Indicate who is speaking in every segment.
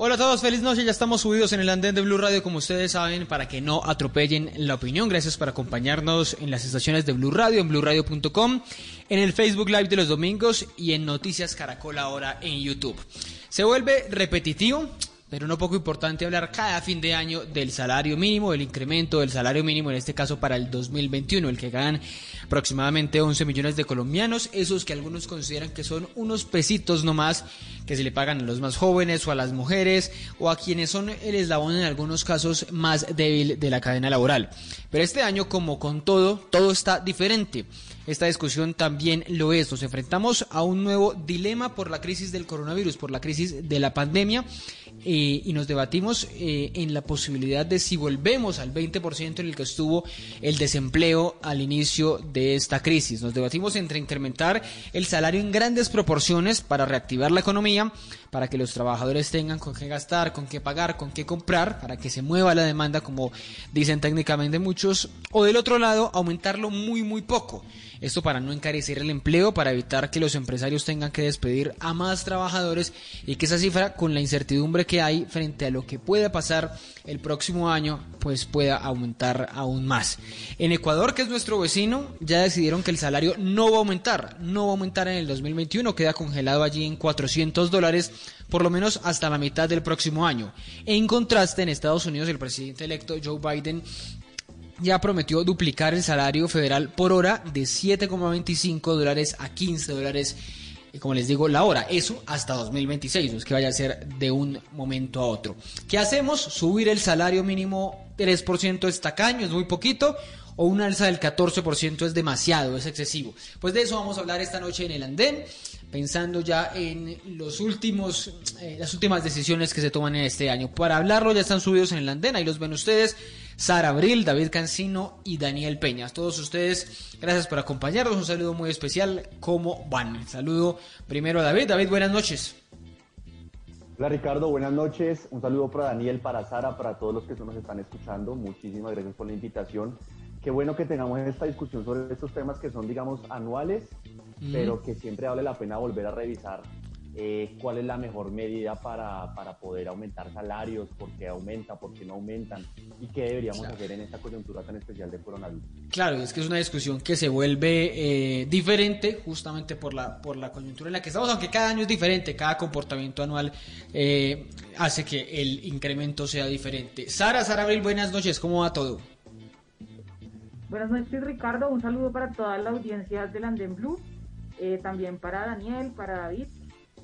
Speaker 1: Hola a todos, feliz noche. Ya estamos subidos en el andén de Blue Radio, como ustedes saben, para que no atropellen la opinión. Gracias por acompañarnos en las estaciones de Blue Radio, en BlueRadio.com, en el Facebook Live de los domingos y en Noticias Caracol ahora en YouTube. Se vuelve repetitivo, pero no poco importante hablar cada fin de año del salario mínimo, del incremento del salario mínimo, en este caso para el 2021, el que ganan aproximadamente 11 millones de colombianos, esos que algunos consideran que son unos pesitos nomás que se le pagan a los más jóvenes o a las mujeres o a quienes son el eslabón en algunos casos más débil de la cadena laboral. Pero este año, como con todo, todo está diferente. Esta discusión también lo es. Nos enfrentamos a un nuevo dilema por la crisis del coronavirus, por la crisis de la pandemia, eh, y nos debatimos eh, en la posibilidad de si volvemos al 20% en el que estuvo el desempleo al inicio de esta crisis. Nos debatimos entre incrementar el salario en grandes proporciones para reactivar la economía, para que los trabajadores tengan con qué gastar, con qué pagar, con qué comprar, para que se mueva la demanda, como dicen técnicamente muchos, o del otro lado, aumentarlo muy, muy poco. Esto para no encarecer el empleo, para evitar que los empresarios tengan que despedir a más trabajadores y que esa cifra, con la incertidumbre que hay frente a lo que pueda pasar el próximo año, pues pueda aumentar aún más. En Ecuador, que es nuestro vecino, ya decidieron que el salario no va a aumentar, no va a aumentar en el 2021, queda congelado allí en 400 dólares por lo menos hasta la mitad del próximo año. En contraste, en Estados Unidos, el presidente electo Joe Biden ya prometió duplicar el salario federal por hora de 7,25 dólares a 15 dólares, como les digo, la hora. Eso hasta 2026, no es que vaya a ser de un momento a otro. ¿Qué hacemos? Subir el salario mínimo 3% es tacaño, es muy poquito, o una alza del 14% es demasiado, es excesivo. Pues de eso vamos a hablar esta noche en el andén, pensando ya en los últimos, eh, las últimas decisiones que se toman en este año. Para hablarlo ya están subidos en el andén, ahí los ven ustedes. Sara Abril, David Cancino y Daniel Peñas. Todos ustedes, gracias por acompañarnos. Un saludo muy especial. ¿Cómo van? Saludo primero a David. David, buenas noches.
Speaker 2: Hola Ricardo, buenas noches. Un saludo para Daniel, para Sara, para todos los que nos están escuchando. Muchísimas gracias por la invitación. Qué bueno que tengamos esta discusión sobre estos temas que son, digamos, anuales, pero que siempre vale la pena volver a revisar eh, cuál es la mejor medida para, para, poder aumentar salarios, por qué aumenta, por qué no aumentan y qué deberíamos hacer en esta coyuntura tan especial de coronavirus.
Speaker 1: Claro, es que es una discusión que se vuelve eh, diferente justamente por la, por la coyuntura en la que estamos, aunque cada año es diferente, cada comportamiento anual eh, hace que el incremento sea diferente. Sara, Sara Abril, buenas noches, ¿cómo va todo?
Speaker 3: Buenas noches Ricardo, un saludo para toda la audiencia del Andén Blue, también para Daniel, para David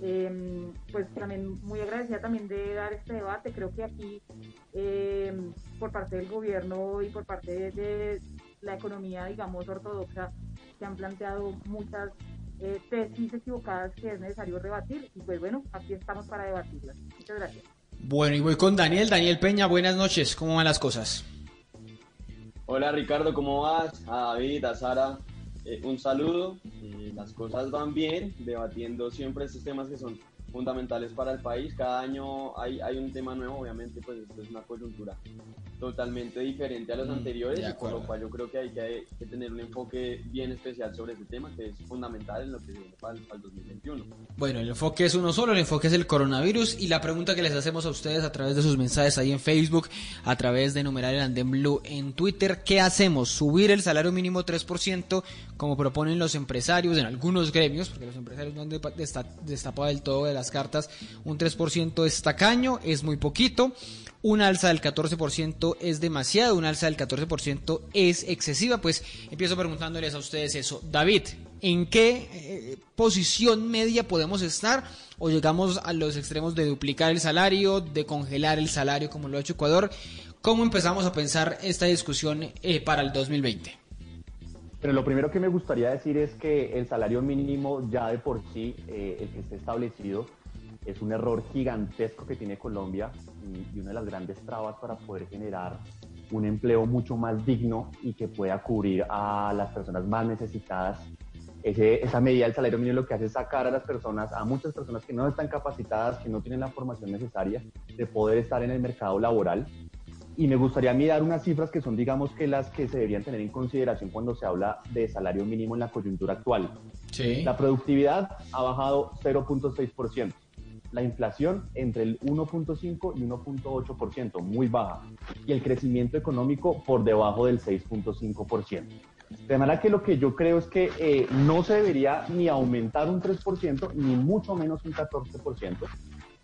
Speaker 3: eh, pues también muy agradecida también de dar este debate. Creo que aquí, eh, por parte del gobierno y por parte de, la economía, digamos, ortodoxa, se han planteado muchas eh, tesis equivocadas que es necesario rebatir. Y pues bueno, aquí estamos para debatirlas. Muchas gracias.
Speaker 1: Bueno, y voy con Daniel. Daniel Peña, buenas noches. ¿Cómo van las cosas?
Speaker 4: Hola Ricardo, ¿cómo vas? A David, a Sara, eh, un saludo, eh, las cosas van bien, debatiendo siempre estos temas que son fundamentales para el país. Cada año hay, hay un tema nuevo, obviamente, pues esto es una coyuntura totalmente diferente a los mm, anteriores, por lo cual yo creo que hay que, tener un enfoque bien especial sobre ese tema, que es fundamental en lo que viene para, para, el 2021.
Speaker 1: Bueno, el enfoque es uno solo, el enfoque es el coronavirus y la pregunta que les hacemos a ustedes a través de sus mensajes ahí en Facebook, a través de numeral el Andén Blue en Twitter, ¿qué hacemos? ¿Subir el salario mínimo 3% como proponen los empresarios en algunos gremios, porque los empresarios no han destapado del todo de las cartas, un 3% es tacaño, es muy poquito, un alza del 14% es demasiado, un alza del 14% es excesiva, pues empiezo preguntándoles a ustedes eso. David, ¿En qué eh, posición media podemos estar? ¿O llegamos a los extremos de duplicar el salario, de congelar el salario como lo ha hecho Ecuador? ¿Cómo empezamos a pensar esta discusión eh, para el 2020?
Speaker 2: Pero lo primero que me gustaría decir es que el salario mínimo ya de por sí, eh, el que esté establecido, es un error gigantesco que tiene Colombia y, una de las grandes trabas para poder generar un empleo mucho más digno y que pueda cubrir a las personas más necesitadas. Esa medida del salario mínimo lo que hace es sacar a las personas, a muchas personas que no están capacitadas, que no tienen la formación necesaria de poder estar en el mercado laboral y me gustaría mirar unas cifras que son, digamos, que las que se deberían tener en consideración cuando se habla de salario mínimo en la coyuntura actual.
Speaker 1: Sí.
Speaker 2: La productividad ha bajado 0.6%. La inflación entre el 1.5 y 1.8%, muy baja. Y el crecimiento económico por debajo del 6.5%. De manera que lo que yo creo es que eh, no se debería ni aumentar un 3%, ni mucho menos un 14%.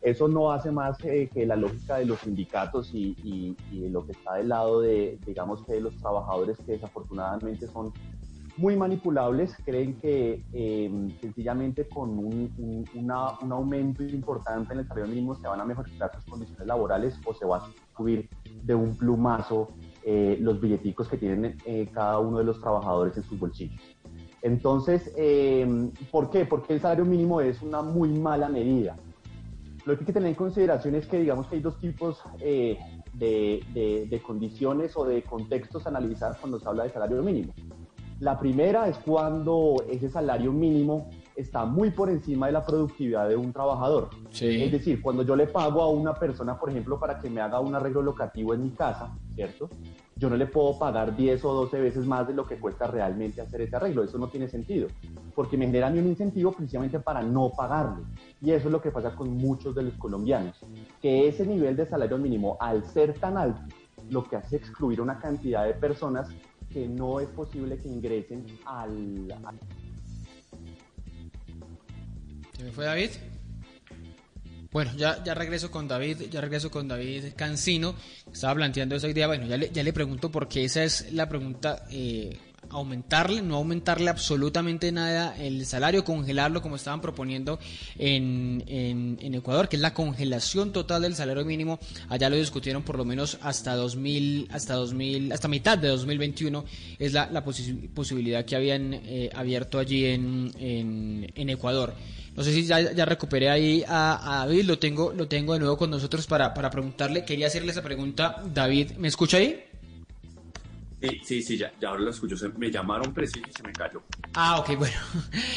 Speaker 2: Eso no hace más eh, que la lógica de los sindicatos y, lo que está del lado de, digamos que los trabajadores que desafortunadamente son muy manipulables, creen que eh, sencillamente con un, aumento importante en el salario mínimo se van a mejorar sus condiciones laborales o se va a subir de un plumazo eh, los billeticos que tienen eh, cada uno de los trabajadores en sus bolsillos. Entonces, ¿por qué? Porque el salario mínimo es una muy mala medida lo que hay que tener en consideración es que digamos que hay dos tipos eh, de, de, de, condiciones o de contextos a analizar cuando se habla de salario mínimo. La primera es cuando ese salario mínimo está muy por encima de la productividad de un trabajador.
Speaker 1: Sí.
Speaker 2: Es decir, cuando yo le pago a una persona, por ejemplo, para que me haga un arreglo locativo en mi casa, ¿cierto? Yo no le puedo pagar 10 o 12 veces más de lo que cuesta realmente hacer ese arreglo. Eso no tiene sentido, porque me genera a un incentivo precisamente para no pagarlo. Y eso es lo que pasa con muchos de los colombianos, que ese nivel de salario mínimo, al ser tan alto, lo que hace es excluir una cantidad de personas que no es posible que ingresen al...
Speaker 1: ¿Se me fue David? Bueno, ya, ya regreso con David, ya regreso con David Cancino, estaba planteando esa idea, bueno, ya le, ya le pregunto porque esa es la pregunta, eh, aumentarle, no aumentarle absolutamente nada el salario, congelarlo como estaban proponiendo en, en, en, Ecuador, que es la congelación total del salario mínimo. Allá lo discutieron por lo menos hasta 2000, hasta 2000, hasta mitad de 2021 es la, la posi posibilidad que habían eh, abierto allí en, en, en, Ecuador. No sé si ya, ya recuperé ahí a, a, David, lo tengo, lo tengo de nuevo con nosotros para, para preguntarle. Quería hacerle esa pregunta. David, ¿me escucha ahí?
Speaker 5: Sí, sí, sí, ya, ya ahora lo escucho. Me llamaron preciso y se me cayó.
Speaker 1: Ah, ok, bueno.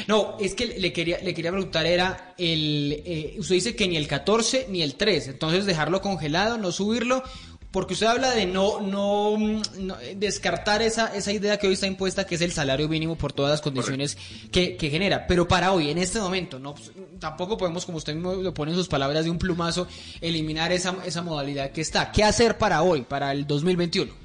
Speaker 1: No, es que le quería, le quería preguntar, era el. Eh, usted dice que ni el 14 ni el 3, entonces dejarlo congelado, no subirlo, porque usted habla de no, no, no, descartar esa, esa idea que hoy está impuesta, que es el salario mínimo por todas las condiciones que, que, genera. Pero para hoy, en este momento, no, tampoco podemos, como usted mismo lo pone en sus palabras de un plumazo, eliminar esa, esa modalidad que está. ¿Qué hacer para hoy, para el 2021?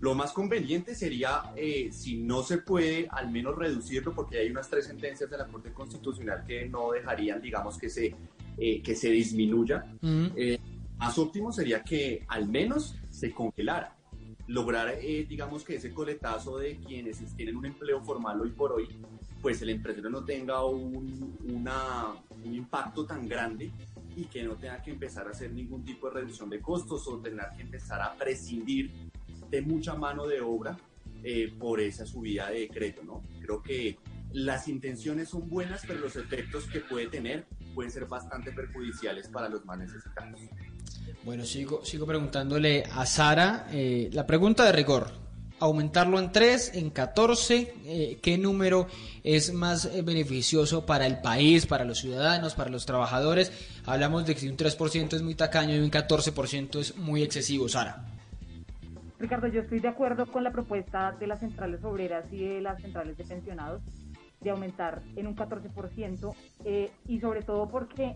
Speaker 5: Lo más conveniente sería, eh, si no se puede, al menos reducirlo, porque hay unas tres sentencias de la Corte Constitucional que no dejarían, digamos, que se, eh, que se disminuya. Uh -huh. eh, más óptimo sería que al menos se congelara. Lograr, eh, digamos, que ese coletazo de quienes tienen un empleo formal hoy por hoy, pues el empresario no tenga un, una, un impacto tan grande y que no tenga que empezar a hacer ningún tipo de reducción de costos o tener que empezar a prescindir de mucha mano de obra eh, por esa subida de decreto, ¿no? Creo que las intenciones son buenas, pero los efectos que puede tener pueden ser bastante perjudiciales para los más necesitados.
Speaker 1: Bueno, sigo, sigo preguntándole a Sara eh, la pregunta de rigor. Aumentarlo en 3, en 14, eh, ¿qué número es más eh, beneficioso para el país, para los ciudadanos, para los trabajadores? Hablamos de que un 3% es muy tacaño y un 14% es muy excesivo, Sara.
Speaker 3: Ricardo, yo estoy de acuerdo con la propuesta de las centrales obreras y de las centrales de pensionados de aumentar en un 14% eh, y sobre todo porque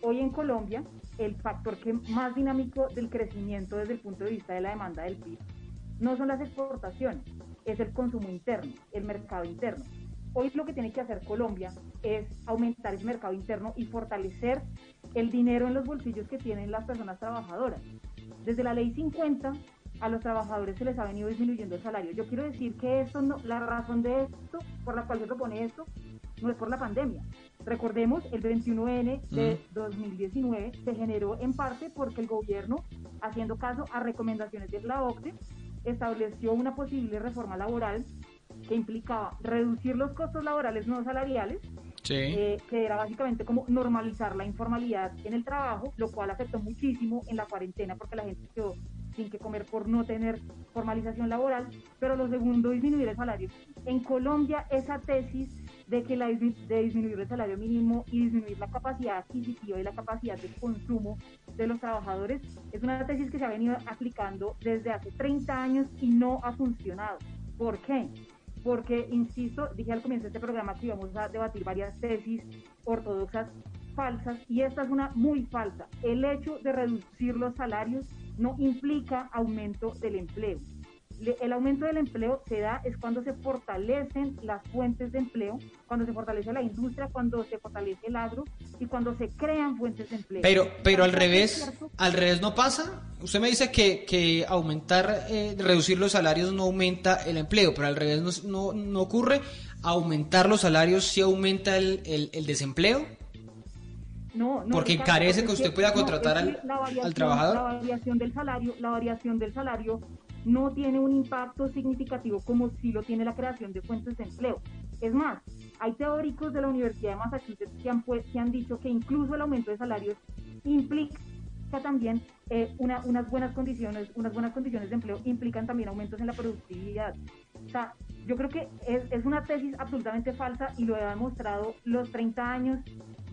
Speaker 3: hoy en Colombia el factor que más dinámico del crecimiento desde el punto de vista de la demanda del PIB no son las exportaciones, es el consumo interno, el mercado interno. Hoy lo que tiene que hacer Colombia es aumentar el mercado interno y fortalecer el dinero en los bolsillos que tienen las personas trabajadoras. Desde la ley 50 a los trabajadores se les ha venido disminuyendo el salario. Yo quiero decir que esto no, la razón de esto, por la cual se propone esto, no es por la pandemia. Recordemos, el 21N de 2019 se generó en parte porque el gobierno, haciendo caso a recomendaciones de la OCDE, estableció una posible reforma laboral que implicaba reducir los costos laborales no salariales, eh, que era básicamente como normalizar la informalidad en el trabajo, lo cual afectó muchísimo en la cuarentena porque la gente quedó sin que comer por no tener formalización laboral, pero lo segundo, disminuir el salario. En Colombia esa tesis de que la, de disminuir el salario mínimo y disminuir la capacidad adquisitiva y la capacidad de consumo de los trabajadores es una tesis que se ha venido aplicando desde hace 30 años y no ha funcionado. ¿Por qué? Porque, insisto, dije al comienzo de este programa que íbamos a debatir varias tesis ortodoxas falsas y esta es una muy falsa. El hecho de reducir los salarios no implica aumento del empleo el aumento del empleo se da es cuando se fortalecen las fuentes de empleo, cuando se fortalece la industria, cuando se fortalece el agro y cuando se crean fuentes de empleo.
Speaker 1: Pero, pero al revés, al revés no pasa. Usted me dice que, que aumentar, eh, reducir los salarios no aumenta el empleo, pero al revés no, no, ocurre. Aumentar los salarios sí aumenta el, el, desempleo.
Speaker 3: No, no,
Speaker 1: porque encarece que usted pueda contratar al, al, trabajador.
Speaker 3: La variación del salario, la variación del salario no tiene un impacto significativo como si lo tiene la creación de fuentes de empleo. Es más, hay teóricos de la Universidad de Massachusetts que han, pues, que han dicho que incluso el aumento de salarios implica también eh, unas buenas condiciones, unas buenas condiciones de empleo implican también aumentos en la productividad. O sea, yo creo que es, es una tesis absolutamente falsa y lo ha demostrado los 30 años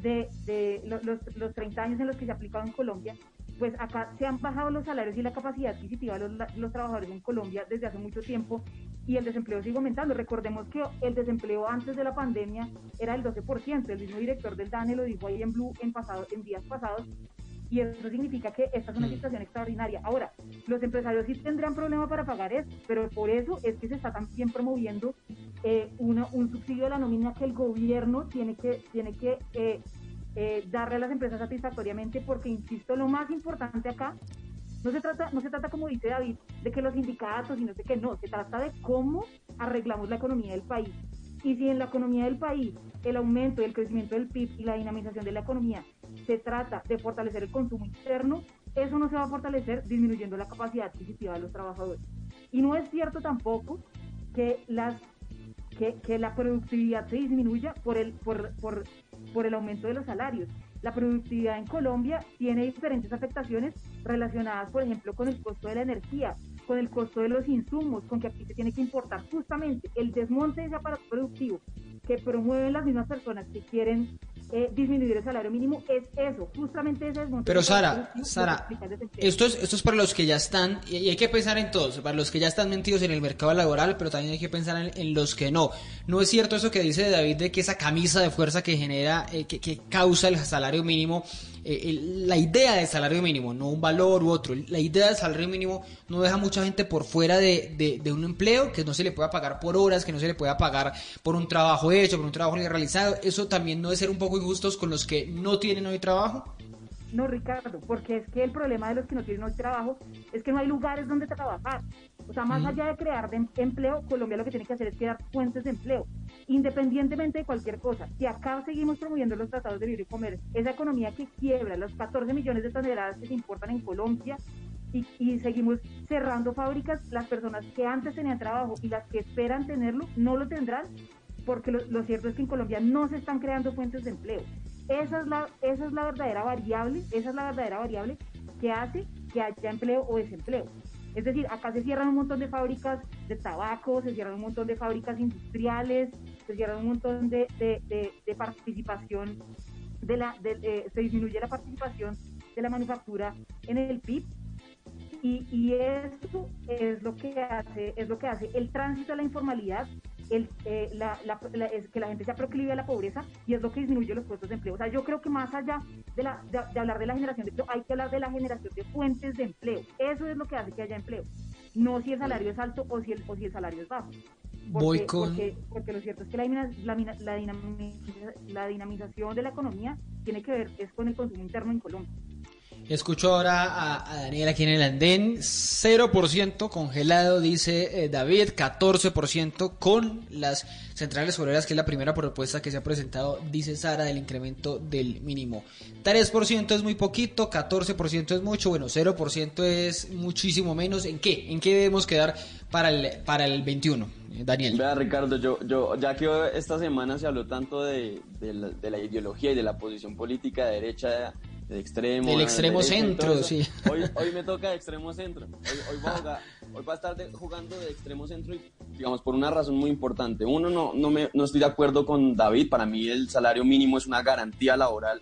Speaker 3: de, de los, los 30 años en los que se ha aplicado en Colombia pues acá se han bajado los salarios y la capacidad adquisitiva de los, trabajadores en Colombia desde hace mucho tiempo y el desempleo sigue aumentando. Recordemos que el desempleo antes de la pandemia era el 12%, el mismo director del DANE lo dijo ahí en Blue en, pasado, en días pasados, y eso significa que esta es una situación extraordinaria. Ahora, los empresarios sí tendrán problema para pagar eso, pero por eso es que se está también promoviendo eh, un subsidio de la nómina que el gobierno tiene que, tiene que eh, eh, darle a las empresas satisfactoriamente, porque insisto, lo más importante acá no se trata, no se trata como dice David, de que los sindicatos y no sé qué, no, se trata de cómo arreglamos la economía del país. Y si en la economía del país el aumento el crecimiento del PIB y la dinamización de la economía se trata de fortalecer el consumo interno, eso no se va a fortalecer disminuyendo la capacidad adquisitiva de los trabajadores. Y no es cierto tampoco que las que, la productividad se disminuya por el, por, por por el aumento de los salarios. La productividad en Colombia tiene diferentes afectaciones relacionadas, por ejemplo, con el costo de la energía, con el costo de los insumos, con que aquí se tiene que importar justamente el desmonte de ese aparato productivo que promueven las mismas personas que quieren eh, disminuir el salario mínimo es eso, justamente ese desmonte.
Speaker 1: Pero Sara, Sara, esto es, esto es para los que ya están, y hay que pensar en todos, para los que ya están metidos en el mercado laboral, pero también hay que pensar en, los que no. No es cierto eso que dice David de que esa camisa de fuerza que genera, eh, que, que causa el salario mínimo, eh, la idea del salario mínimo, no un valor u otro, la idea del salario mínimo no deja mucha gente por fuera de, de, un empleo que no se le pueda pagar por horas, que no se le pueda pagar por un trabajo hecho, por un trabajo realizado. Eso también no debe ser un poco injustos con los que no tienen hoy trabajo.
Speaker 3: No, Ricardo, porque es que el problema de los que no tienen hoy trabajo es que no hay lugares donde trabajar. O sea, más allá de crear empleo, Colombia lo que tiene que hacer es crear fuentes de empleo, independientemente de cualquier cosa. Si acá seguimos promoviendo los tratados de libre comercio, esa economía que quiebra los 14 millones de toneladas que se importan en Colombia y, seguimos cerrando fábricas, las personas que antes tenían trabajo y las que esperan tenerlo no lo tendrán, porque lo, lo cierto es que en Colombia no se están creando fuentes de empleo. Esa es la, esa es la verdadera variable, esa es la verdadera variable que hace que haya empleo o desempleo. Es decir, acá se cierran un montón de fábricas de tabaco, se cierran un montón de fábricas industriales, se cierran un montón de, de, participación, de la, de, se disminuye la participación de la manufactura en el PIB y, y eso es lo que hace es lo que hace el tránsito a la informalidad el, eh, la, es que la gente se proclive a la pobreza y es lo que disminuye los puestos de empleo. O sea, yo creo que más allá de, la, de, hablar de la generación de empleo, hay que hablar de la generación de fuentes de empleo. Eso es lo que hace que haya empleo. No si el salario es alto o si el, o si el salario es bajo.
Speaker 1: Voy con...
Speaker 3: porque, porque, lo cierto es que la, la, la, la dinamización de la economía tiene que ver es con el consumo interno en Colombia.
Speaker 1: Escucho ahora a, Daniel aquí en el andén. 0% congelado, dice eh, David. 14% con las centrales obreras, que es la primera propuesta que se ha presentado, dice Sara, del incremento del mínimo. 3% es muy poquito, 14% es mucho, bueno, 0% es muchísimo menos. ¿En qué? ¿En qué debemos quedar para el, para el 21? Eh, Daniel.
Speaker 4: Vea, Ricardo, yo, yo, ya que esta semana se habló tanto de, la, de la ideología y de la posición política de derecha extremo.
Speaker 1: El extremo centro, sí.
Speaker 4: Hoy, hoy me toca de extremo centro. Hoy, voy, a estar jugando de extremo centro y, digamos, por una razón muy importante. Uno, no, no, me, no estoy de acuerdo con David. Para mí el salario mínimo es una garantía laboral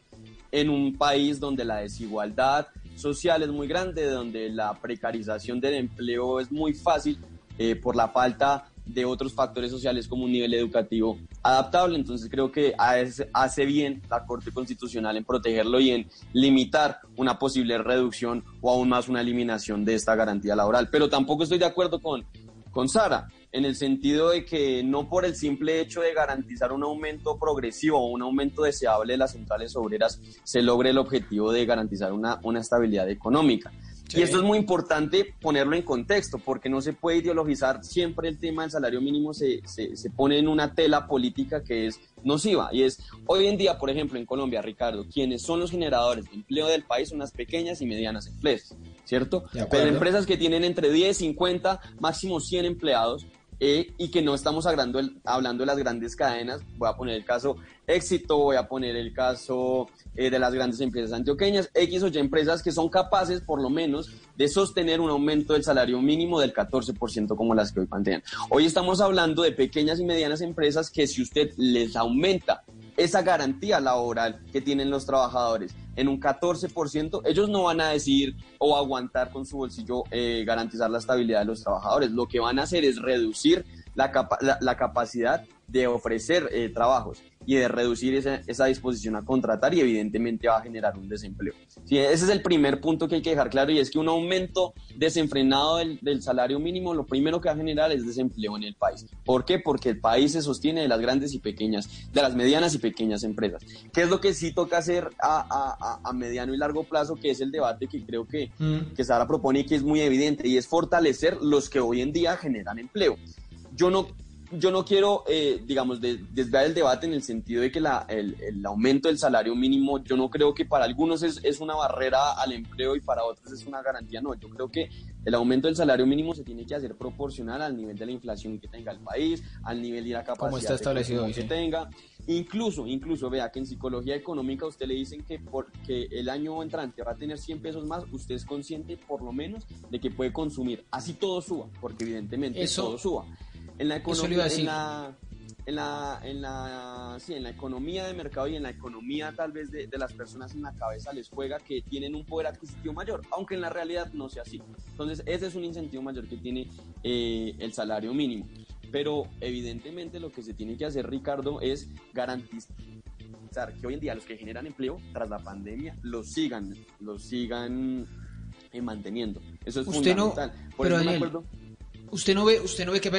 Speaker 4: en un país donde la desigualdad social es muy grande, donde la precarización del empleo es muy fácil eh, por la falta de otros factores sociales como un nivel educativo adaptable. Entonces creo que hace bien la Corte Constitucional en protegerlo y en limitar una posible reducción o aún más una eliminación de esta garantía laboral. Pero tampoco estoy de acuerdo con, con Sara, en el sentido de que no por el simple hecho de garantizar un aumento progresivo o un aumento deseable de las centrales obreras se logre el objetivo de garantizar una, una estabilidad económica. Y esto es muy importante ponerlo en contexto, porque no se puede ideologizar siempre el tema del salario mínimo, se, se, se, pone en una tela política que es nociva. Y es, hoy en día, por ejemplo, en Colombia, Ricardo, quienes son los generadores de empleo del país son las pequeñas y medianas empresas, ¿cierto? Pero empresas que tienen entre 10, 50, máximo 100 empleados, eh, y que no estamos hablando, hablando de las grandes cadenas. Voy a poner el caso Éxito, voy a poner el caso eh, de las grandes empresas antioqueñas, X o Y empresas que son capaces, por lo menos, de sostener un aumento del salario mínimo del 14% como las que hoy plantean. Hoy estamos hablando de pequeñas y medianas empresas que si usted les aumenta esa garantía laboral que tienen los trabajadores en un 14%, ellos no van a decidir o aguantar con su bolsillo eh, garantizar la estabilidad de los trabajadores. Lo que van a hacer es reducir la, la, capacidad de ofrecer eh, trabajos y de reducir esa, esa, disposición a contratar y evidentemente va a generar un desempleo. Sí, ese es el primer punto que hay que dejar claro y es que un aumento desenfrenado del, del, salario mínimo lo primero que va a generar es desempleo en el país. ¿Por qué? Porque el país se sostiene de las grandes y pequeñas, de las medianas y pequeñas empresas. ¿Qué es lo que sí toca hacer a, a, a mediano y largo plazo? Que es el debate que creo que, mm. que Sara propone y que es muy evidente y es fortalecer los que hoy en día generan empleo. Yo no yo no quiero, eh, digamos, desviar el debate en el sentido de que la, el, el, aumento del salario mínimo, yo no creo que para algunos es, es, una barrera al empleo y para otros es una garantía. No, yo creo que el aumento del salario mínimo se tiene que hacer proporcional al nivel de la inflación que tenga el país, al nivel de la capacidad
Speaker 1: está establecido
Speaker 4: que tenga. Incluso, incluso, vea que en psicología económica usted le dicen que porque el año entrante va a tener 100 pesos más, usted es consciente por lo menos de que puede consumir. Así todo suba, porque evidentemente todo suba. En la economía, en la, en la, en la, sí, en la economía de mercado y en la economía tal vez de, de, las personas en la cabeza les juega que tienen un poder adquisitivo mayor, aunque en la realidad no sea así. Entonces, ese es un incentivo mayor que tiene eh, el salario mínimo. Pero evidentemente lo que se tiene que hacer, Ricardo, es garantizar que hoy en día los que generan empleo tras la pandemia los sigan, los sigan eh, manteniendo. Eso es
Speaker 1: Usted
Speaker 4: fundamental.
Speaker 1: No, Por eso me acuerdo usted no ve, usted no ve que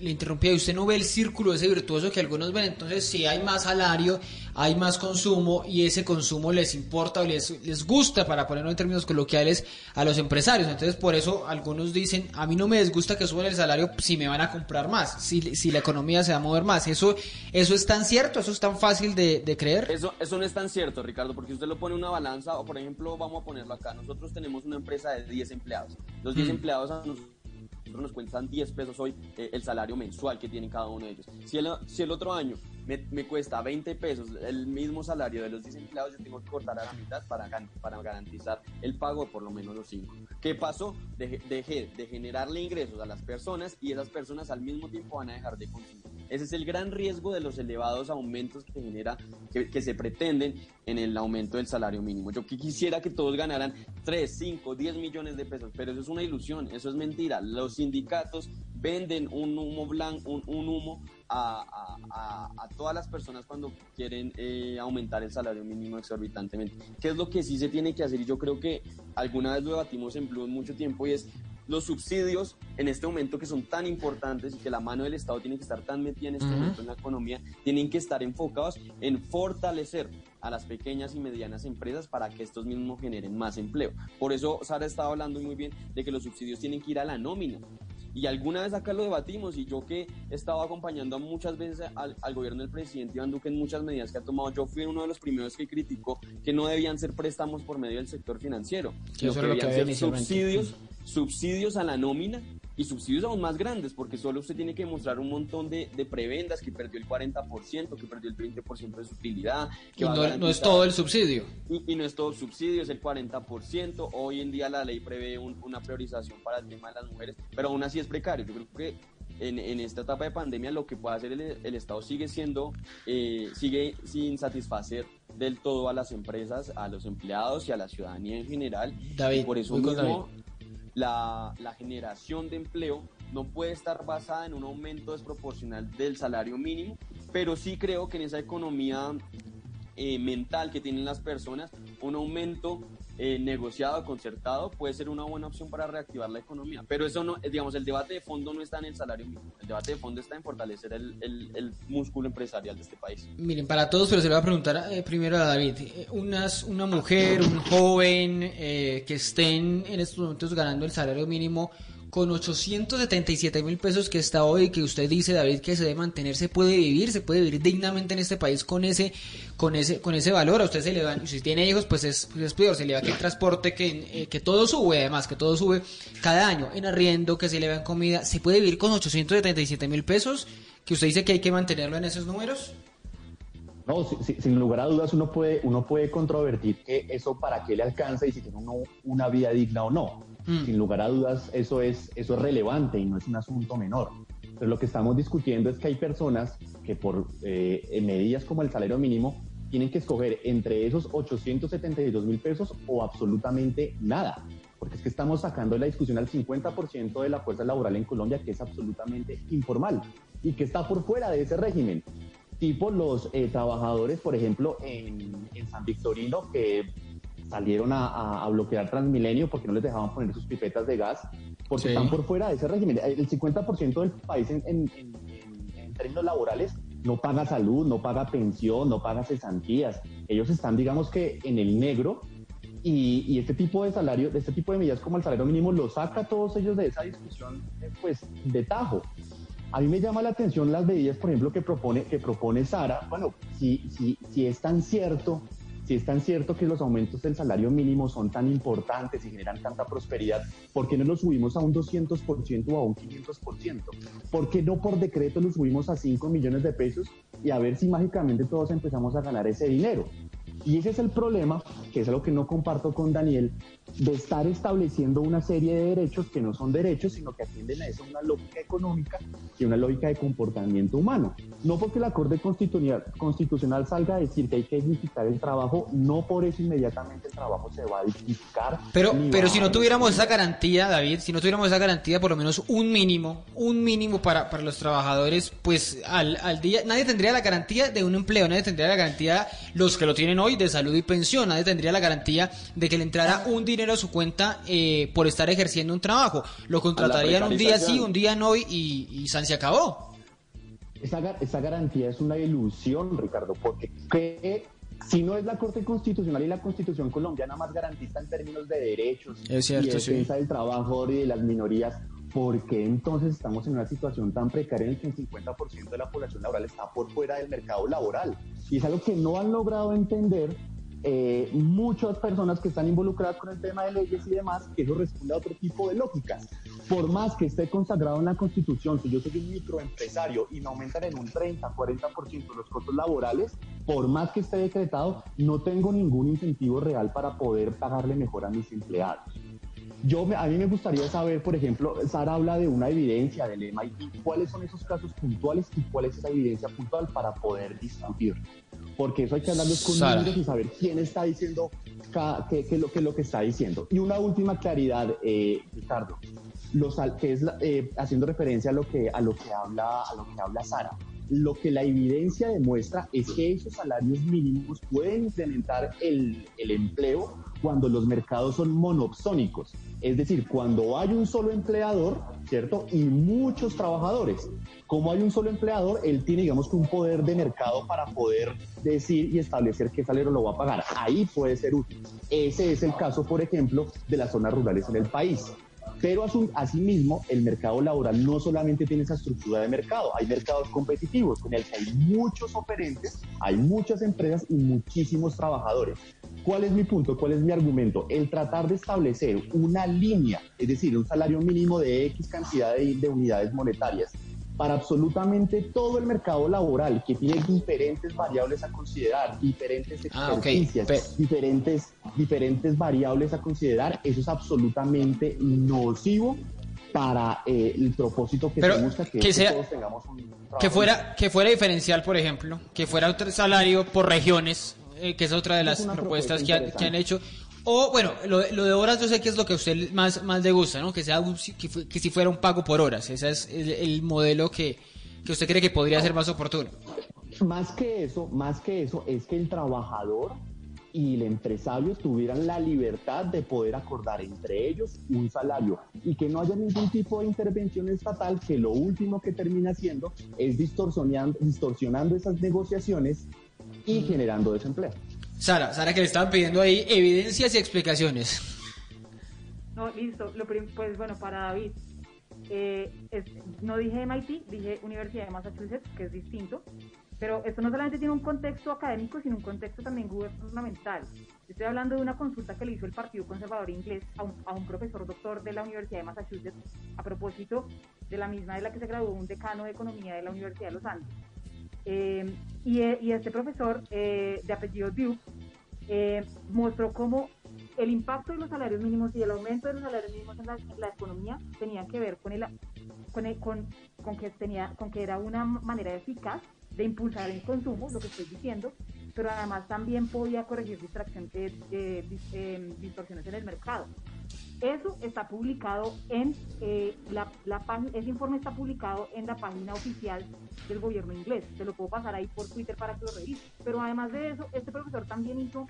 Speaker 1: le interrumpía, usted no ve el círculo ese virtuoso que algunos ven, entonces si hay más salario, hay más consumo y ese consumo les importa o les, les gusta, para ponerlo en términos coloquiales, a los empresarios. Entonces por eso algunos dicen, a mí no me disgusta que suban el salario si me van a comprar más, si, si la economía se va a mover más. Eso, eso es tan cierto, eso es tan fácil de, de creer.
Speaker 4: Eso, eso no es tan cierto, Ricardo, porque usted lo pone en una balanza, o por ejemplo, vamos a ponerlo acá, nosotros tenemos una empresa de 10 empleados. Los 10 mm. empleados a nosotros nos cuentan 10 pesos hoy eh, el salario mensual que tienen cada uno de ellos. Si el, si el otro año me, me, cuesta 20 pesos el mismo salario de los 10 empleados, yo tengo que cortar a la mitad para, para garantizar el pago por lo menos los 5. ¿Qué pasó? Dejé de generarle ingresos a las personas y esas personas al mismo tiempo van a dejar de consumir. Ese es el gran riesgo de los elevados aumentos que genera, que, se pretenden en el aumento del salario mínimo. Yo quisiera que todos ganaran 3, 5, 10 millones de pesos, pero eso es una ilusión, eso es mentira. Los sindicatos venden un humo blanco, un, humo a, todas las personas cuando quieren eh, aumentar el salario mínimo exorbitantemente. ¿Qué es lo que sí se tiene que hacer? Y yo creo que alguna vez lo debatimos en Blue mucho tiempo y es los subsidios en este momento que son tan importantes y que la mano del Estado tiene que estar tan metida en este momento en la economía, tienen que estar enfocados en fortalecer a las pequeñas y medianas empresas para que estos mismos generen más empleo. Por eso Sara estaba hablando muy bien de que los subsidios tienen que ir a la nómina. Y alguna vez acá lo debatimos y yo que he estado acompañando muchas veces al, gobierno del presidente Iván Duque en muchas medidas que ha tomado, yo fui uno de los primeros que criticó que no debían ser préstamos por medio del sector financiero, que, debían ser subsidios, subsidios a la nómina y subsidios aún más grandes, porque solo usted tiene que mostrar un montón de, de prebendas que perdió el 40%, que perdió el 20% de su utilidad. Que
Speaker 1: y no, es todo el subsidio.
Speaker 4: Y, no es todo el subsidio, es el 40%. Hoy en día la ley prevé una priorización para el tema de las mujeres, pero aún así es precario. Yo creo que en, en, esta etapa de pandemia lo que puede hacer el, el Estado sigue siendo, eh, sigue sin satisfacer del todo a las empresas, a los empleados y a la ciudadanía en general.
Speaker 1: David,
Speaker 4: por eso mismo, la, generación de empleo no puede estar basada en un aumento desproporcional del salario mínimo, pero sí creo que en esa economía eh, mental que tienen las personas, un aumento eh, negociado, concertado, puede ser una buena opción para reactivar la economía. Pero eso no, digamos, el debate de fondo no está en el salario mínimo, el debate de fondo está en fortalecer el, el, músculo empresarial de este país.
Speaker 1: Miren, para todos, pero se le va a preguntar eh, primero a David, eh, unas, una mujer, un joven que estén en estos momentos ganando el salario mínimo, con 877 mil pesos que está hoy, que usted dice, David, que se debe mantener, se puede vivir, se puede vivir dignamente en este país con ese, con ese, con ese valor. A usted se le va, si tiene hijos, pues es, es peor, se le va que el transporte, que, eh, que todo sube, además, que todo sube cada año, en arriendo, que se le va en comida, se puede vivir con 877 mil pesos, que usted dice que hay que mantenerlo en esos números.
Speaker 2: No, sin lugar a dudas uno puede, uno puede controvertir que eso para qué le alcanza y si tiene uno una vida digna o no. Mm. Sin lugar a dudas, eso es, eso es relevante y no es un asunto menor. Pero lo que estamos discutiendo es que hay personas que por eh, medidas como el salario mínimo tienen que escoger entre esos 872 mil pesos o absolutamente nada. Porque es que estamos sacando la discusión al 50% de la fuerza laboral en Colombia, que es absolutamente informal y que está por fuera de ese régimen. Tipo los eh, trabajadores, por ejemplo, en, en San Victorino, que salieron a, bloquear Transmilenio porque no les dejaban poner sus pipetas de gas, porque están por fuera de ese régimen. El 50% del país en, términos laborales no paga salud, no paga pensión, no paga cesantías. Ellos están, digamos que, en el negro y, este tipo de salario, este tipo de medidas como el salario mínimo, lo saca a todos ellos de esa discusión, eh, pues, de tajo. A mí me llama la atención las medidas, por ejemplo, que propone, que propone Sara. Bueno, si, si, si es tan cierto si es tan cierto que los aumentos del salario mínimo son tan importantes y generan tanta prosperidad, ¿por qué no los subimos a un 200% o a un 500%? ¿Por qué no por decreto los subimos a 5 millones de pesos y a ver si mágicamente todos empezamos a ganar ese dinero? Y ese es el problema, que es algo que no comparto con Daniel, de estar estableciendo una serie de derechos que no son derechos, sino que atienden a eso una lógica económica y una lógica de comportamiento humano. No porque la Corte Constitucional salga a decir que hay que dignificar el trabajo, no por eso inmediatamente el trabajo se va a dignificar.
Speaker 1: Pero, pero si no tuviéramos esa garantía, David, si no tuviéramos esa garantía, por lo menos un mínimo, un mínimo para, para los trabajadores, pues al, al día, nadie tendría la garantía de un empleo, nadie tendría la garantía, los que lo tienen hoy, de salud y pensión. Nadie tendría la garantía de que le entrara un dinero a su cuenta eh, por estar ejerciendo un trabajo. Lo contratarían un día sí, un día no y, y San se acabó.
Speaker 2: Esa, esa garantía es una ilusión, Ricardo, porque si no es la Corte Constitucional y la Constitución colombiana más garantista en términos de derechos y defensa del trabajador y de las minorías, ¿por qué entonces estamos en una situación tan precaria en que el 50% de la población laboral está por fuera del mercado laboral? Y es algo que no han logrado entender eh, muchas personas que están involucradas con el tema de leyes y demás, que eso responde a otro tipo de lógicas. Por más que esté consagrado en la Constitución, si yo soy un microempresario y me aumentan en un 30, 40% los costos laborales, por más que esté decretado, no tengo ningún incentivo real para poder pagarle mejor a mis empleados. Yo, a mí me gustaría saber, por ejemplo, Sara habla de una evidencia del MIT, ¿cuáles son esos casos puntuales y cuál es esa evidencia puntual para poder discutir? Porque eso hay que hablarlo con números y saber quién está diciendo qué, qué, lo, qué lo que está diciendo. Y una última claridad, eh, Ricardo, los, que es eh, haciendo referencia a lo que, a lo que habla, a lo que habla Sara lo que la evidencia demuestra es que esos salarios mínimos pueden incrementar el, el, empleo cuando los mercados son monopsónicos, es decir, cuando hay un solo empleador, ¿cierto? Y muchos trabajadores. Como hay un solo empleador, él tiene, digamos, un poder de mercado para poder decir y establecer qué salario lo va a pagar. Ahí puede ser útil. Ese es el caso, por ejemplo, de las zonas rurales en el país. Pero asimismo, el mercado laboral no solamente tiene esa estructura de mercado, hay mercados competitivos en el que hay muchos oferentes, hay muchas empresas y muchísimos trabajadores. ¿Cuál es mi punto? ¿Cuál es mi argumento? El tratar de establecer una línea, es decir, un salario mínimo de X cantidad de, unidades monetarias para absolutamente todo el mercado laboral que tiene diferentes variables a considerar, diferentes
Speaker 1: ah,
Speaker 2: experiencias, diferentes, diferentes variables a considerar, eso es absolutamente nocivo para eh, el propósito que
Speaker 1: se busca, que, todos tengamos un que fuera que fuera diferencial, por ejemplo, que fuera otro salario por regiones, eh, que es otra de las propuestas que, han, hecho. O bueno, lo, de horas yo sé que es lo que a usted más, más le gusta, ¿no? Que sea que, si fuera un pago por horas. Ese es el, modelo que, que, usted cree que podría ser más oportuno.
Speaker 2: Más que eso, más que eso, es que el trabajador y el empresario tuvieran la libertad de poder acordar entre ellos un salario y que no haya ningún tipo de intervención estatal que lo último que termina haciendo es distorsionando, distorsionando esas negociaciones y generando desempleo.
Speaker 1: Sara, Sara que le estaban pidiendo ahí evidencias y explicaciones.
Speaker 3: No, listo. Lo pues bueno, para David, eh, no dije MIT, dije Universidad de Massachusetts, que es distinto. Pero esto no solamente tiene un contexto académico, sino un contexto también gubernamental. Estoy hablando de una consulta que le hizo el Partido Conservador Inglés a un, a un, profesor doctor de la Universidad de Massachusetts a propósito de la misma de la que se graduó un decano de Economía de la Universidad de Los Andes. Eh, y, y, este profesor eh, de apellido Duke eh, mostró cómo el impacto de los salarios mínimos y el aumento de los salarios mínimos en la, economía tenían que ver con, el, con, con, con, que tenía, con que era una manera eficaz de impulsar el consumo, lo que estoy diciendo, pero además también podía corregir distracción, distorsiones en el mercado. Eso está publicado en eh, la, página, ese informe está publicado en la página oficial del gobierno inglés. Te lo puedo pasar ahí por Twitter para que lo revises. Pero además de eso, este profesor también hizo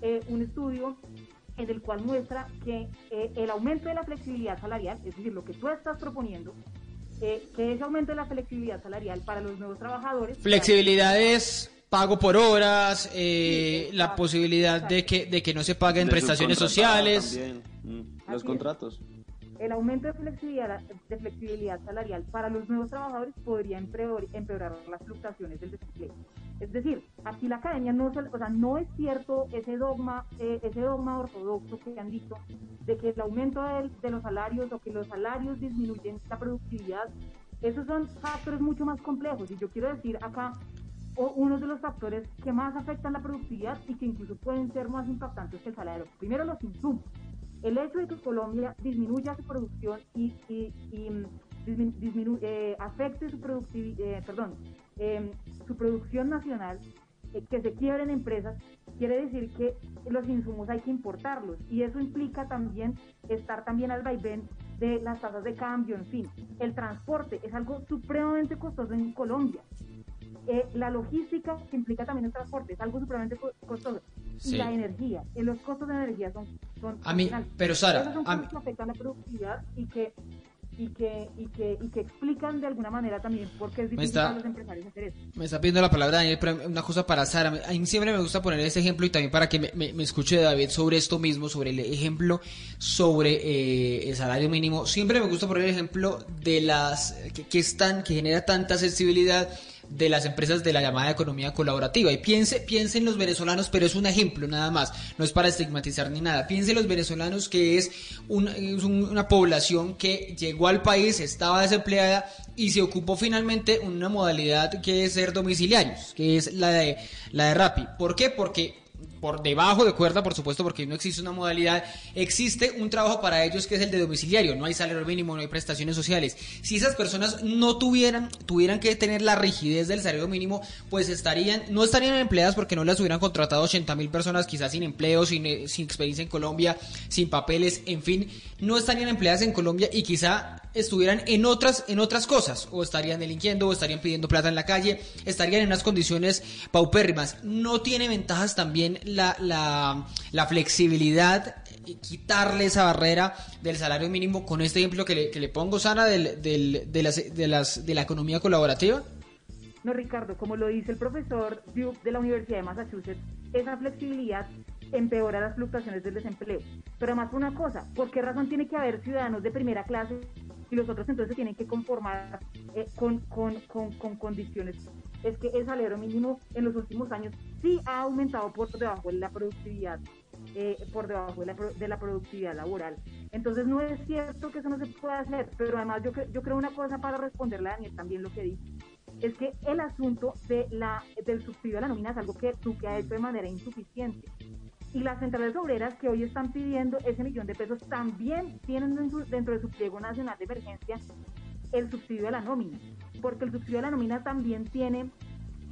Speaker 3: eh, un estudio en el cual muestra que eh, el aumento de la flexibilidad salarial, es decir, lo que tú estás proponiendo, que ese aumento de la flexibilidad salarial para los nuevos trabajadores.
Speaker 1: Flexibilidad es pago por horas, la posibilidad de que, de que no se paguen prestaciones sociales.
Speaker 4: Mm los contratos.
Speaker 3: El aumento de flexibilidad, de flexibilidad salarial para los nuevos trabajadores podría empeorar, las fluctuaciones del desempleo. Es decir, aquí la academia no, o sea, no es cierto ese dogma, eh, ese dogma ortodoxo que han dicho de que el aumento de, los salarios o que los salarios disminuyen la productividad. Esos son factores mucho más complejos. Y yo quiero decir acá uno de los factores que más afectan la productividad y que incluso pueden ser más impactantes que el salario. Primero, los insumos. El hecho de que Colombia disminuya su producción y, mm, eh, afecte su eh, perdón, em, su producción nacional, eh, que se quiebren empresas, quiere decir que los insumos hay que importarlos y eso implica también estar también al vaivén de las tasas de cambio, en fin. El transporte es algo supremamente costoso en Colombia. La logística que implica también el transporte es algo supremamente costoso y la energía. Y los costos de energía son, son
Speaker 1: a mí, pero Sara,
Speaker 3: son a mí... que afectan la productividad y que y que, y que, y que explican de alguna manera también por qué es difícil está, para los empresarios hacer eso.
Speaker 1: Me está pidiendo la palabra Daniel, pero una cosa para Sara. A mí siempre me gusta poner ese ejemplo y también para que me, me, escuche David sobre esto mismo, sobre el ejemplo sobre eh, el salario mínimo. Siempre me gusta poner el ejemplo de las que, que están, que genera tanta sensibilidad de las empresas de la llamada economía colaborativa. Y piense, piense en los venezolanos, pero es un ejemplo nada más, no es para estigmatizar ni nada. Piense en los venezolanos que es, una población que llegó al país, estaba desempleada y se ocupó finalmente una modalidad que es ser domiciliarios, que es la de, la de Rappi. ¿Por qué? Porque por debajo de cuerda, por supuesto, porque no existe una modalidad, existe un trabajo para ellos que es el de domiciliario, no hay salario mínimo, no hay prestaciones sociales. Si esas personas no tuvieran, tuvieran que tener la rigidez del salario mínimo, pues estarían, no estarían empleadas porque no las hubieran contratado 80 mil personas, quizás sin empleo, sin, eh, sin experiencia en Colombia, sin papeles, en fin, no estarían empleadas en Colombia y quizá estuvieran en otras, en otras cosas, o estarían delinquiendo, o estarían pidiendo plata en la calle, estarían en unas condiciones paupérrimas. ¿No tiene ventajas también la, la, flexibilidad y quitarle esa barrera del salario mínimo con este ejemplo que le, que le pongo, Sana, del, del, de, las, de, las, de la economía colaborativa?
Speaker 3: No, Ricardo, como lo dice el profesor Duke de la Universidad de Massachusetts, esa flexibilidad empeora las fluctuaciones del desempleo. Pero además una cosa, ¿por qué razón tiene que haber ciudadanos de primera clase y los otros entonces tienen que conformar eh, con, con, con, condiciones? Es que el salario mínimo en los últimos años sí ha aumentado por debajo de la productividad, eh, por debajo de la, de la, productividad laboral. Entonces no es cierto que eso no se pueda hacer, pero además yo, yo creo una cosa para responderle a Daniel también lo que dice es que el asunto de la, del subsidio a la nómina es algo que que ha hecho de manera insuficiente. Y las centrales obreras que hoy están pidiendo ese millón de pesos también tienen dentro de su pliego nacional de emergencia el subsidio a la nómina, porque el subsidio a la nómina también tiene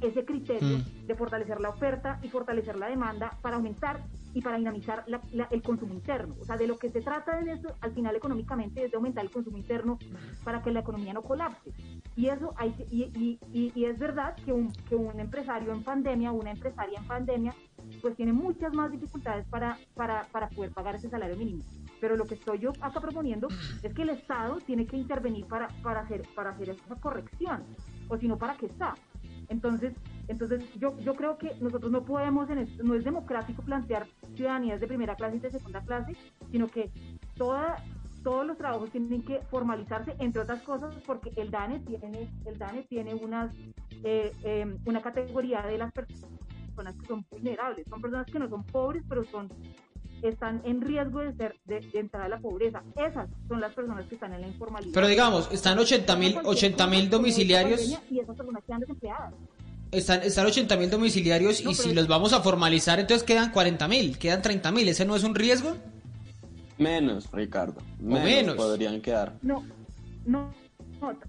Speaker 3: ese criterio mm. de fortalecer la oferta y fortalecer la demanda para aumentar y para dinamizar el consumo interno. O sea, de lo que se trata en eso, al final económicamente, es de aumentar el consumo interno para que la economía no colapse. Y eso hay y, y, y, es verdad que un, que un empresario en pandemia, una empresaria en pandemia, pues tiene muchas más dificultades para, para, para poder pagar ese salario mínimo. Pero lo que estoy yo acá proponiendo es que el Estado tiene que intervenir para, para, hacer, para hacer esa corrección, o si no, ¿para qué está? Entonces, entonces yo, yo creo que nosotros no podemos, en no es democrático plantear ciudadanías de primera clase y de segunda clase, sino que toda, todos los trabajos tienen que formalizarse, entre otras cosas, porque el DANE tiene, el DANE tiene unas, eh, em, una categoría de las personas que son vulnerables, son personas que no son pobres, pero son están en riesgo de, ser, de, entrar a la pobreza. Esas son las personas que están en la informalidad.
Speaker 1: Pero digamos, están 80 mil 80 mil domiciliarios.
Speaker 3: Y esas personas quedan desempleadas.
Speaker 1: Están, están 80 mil domiciliarios y si los vamos a formalizar, entonces quedan 40 mil, quedan 30 mil. ¿Ese no es un riesgo?
Speaker 4: Menos, Ricardo. Menos, podrían quedar.
Speaker 3: No, no,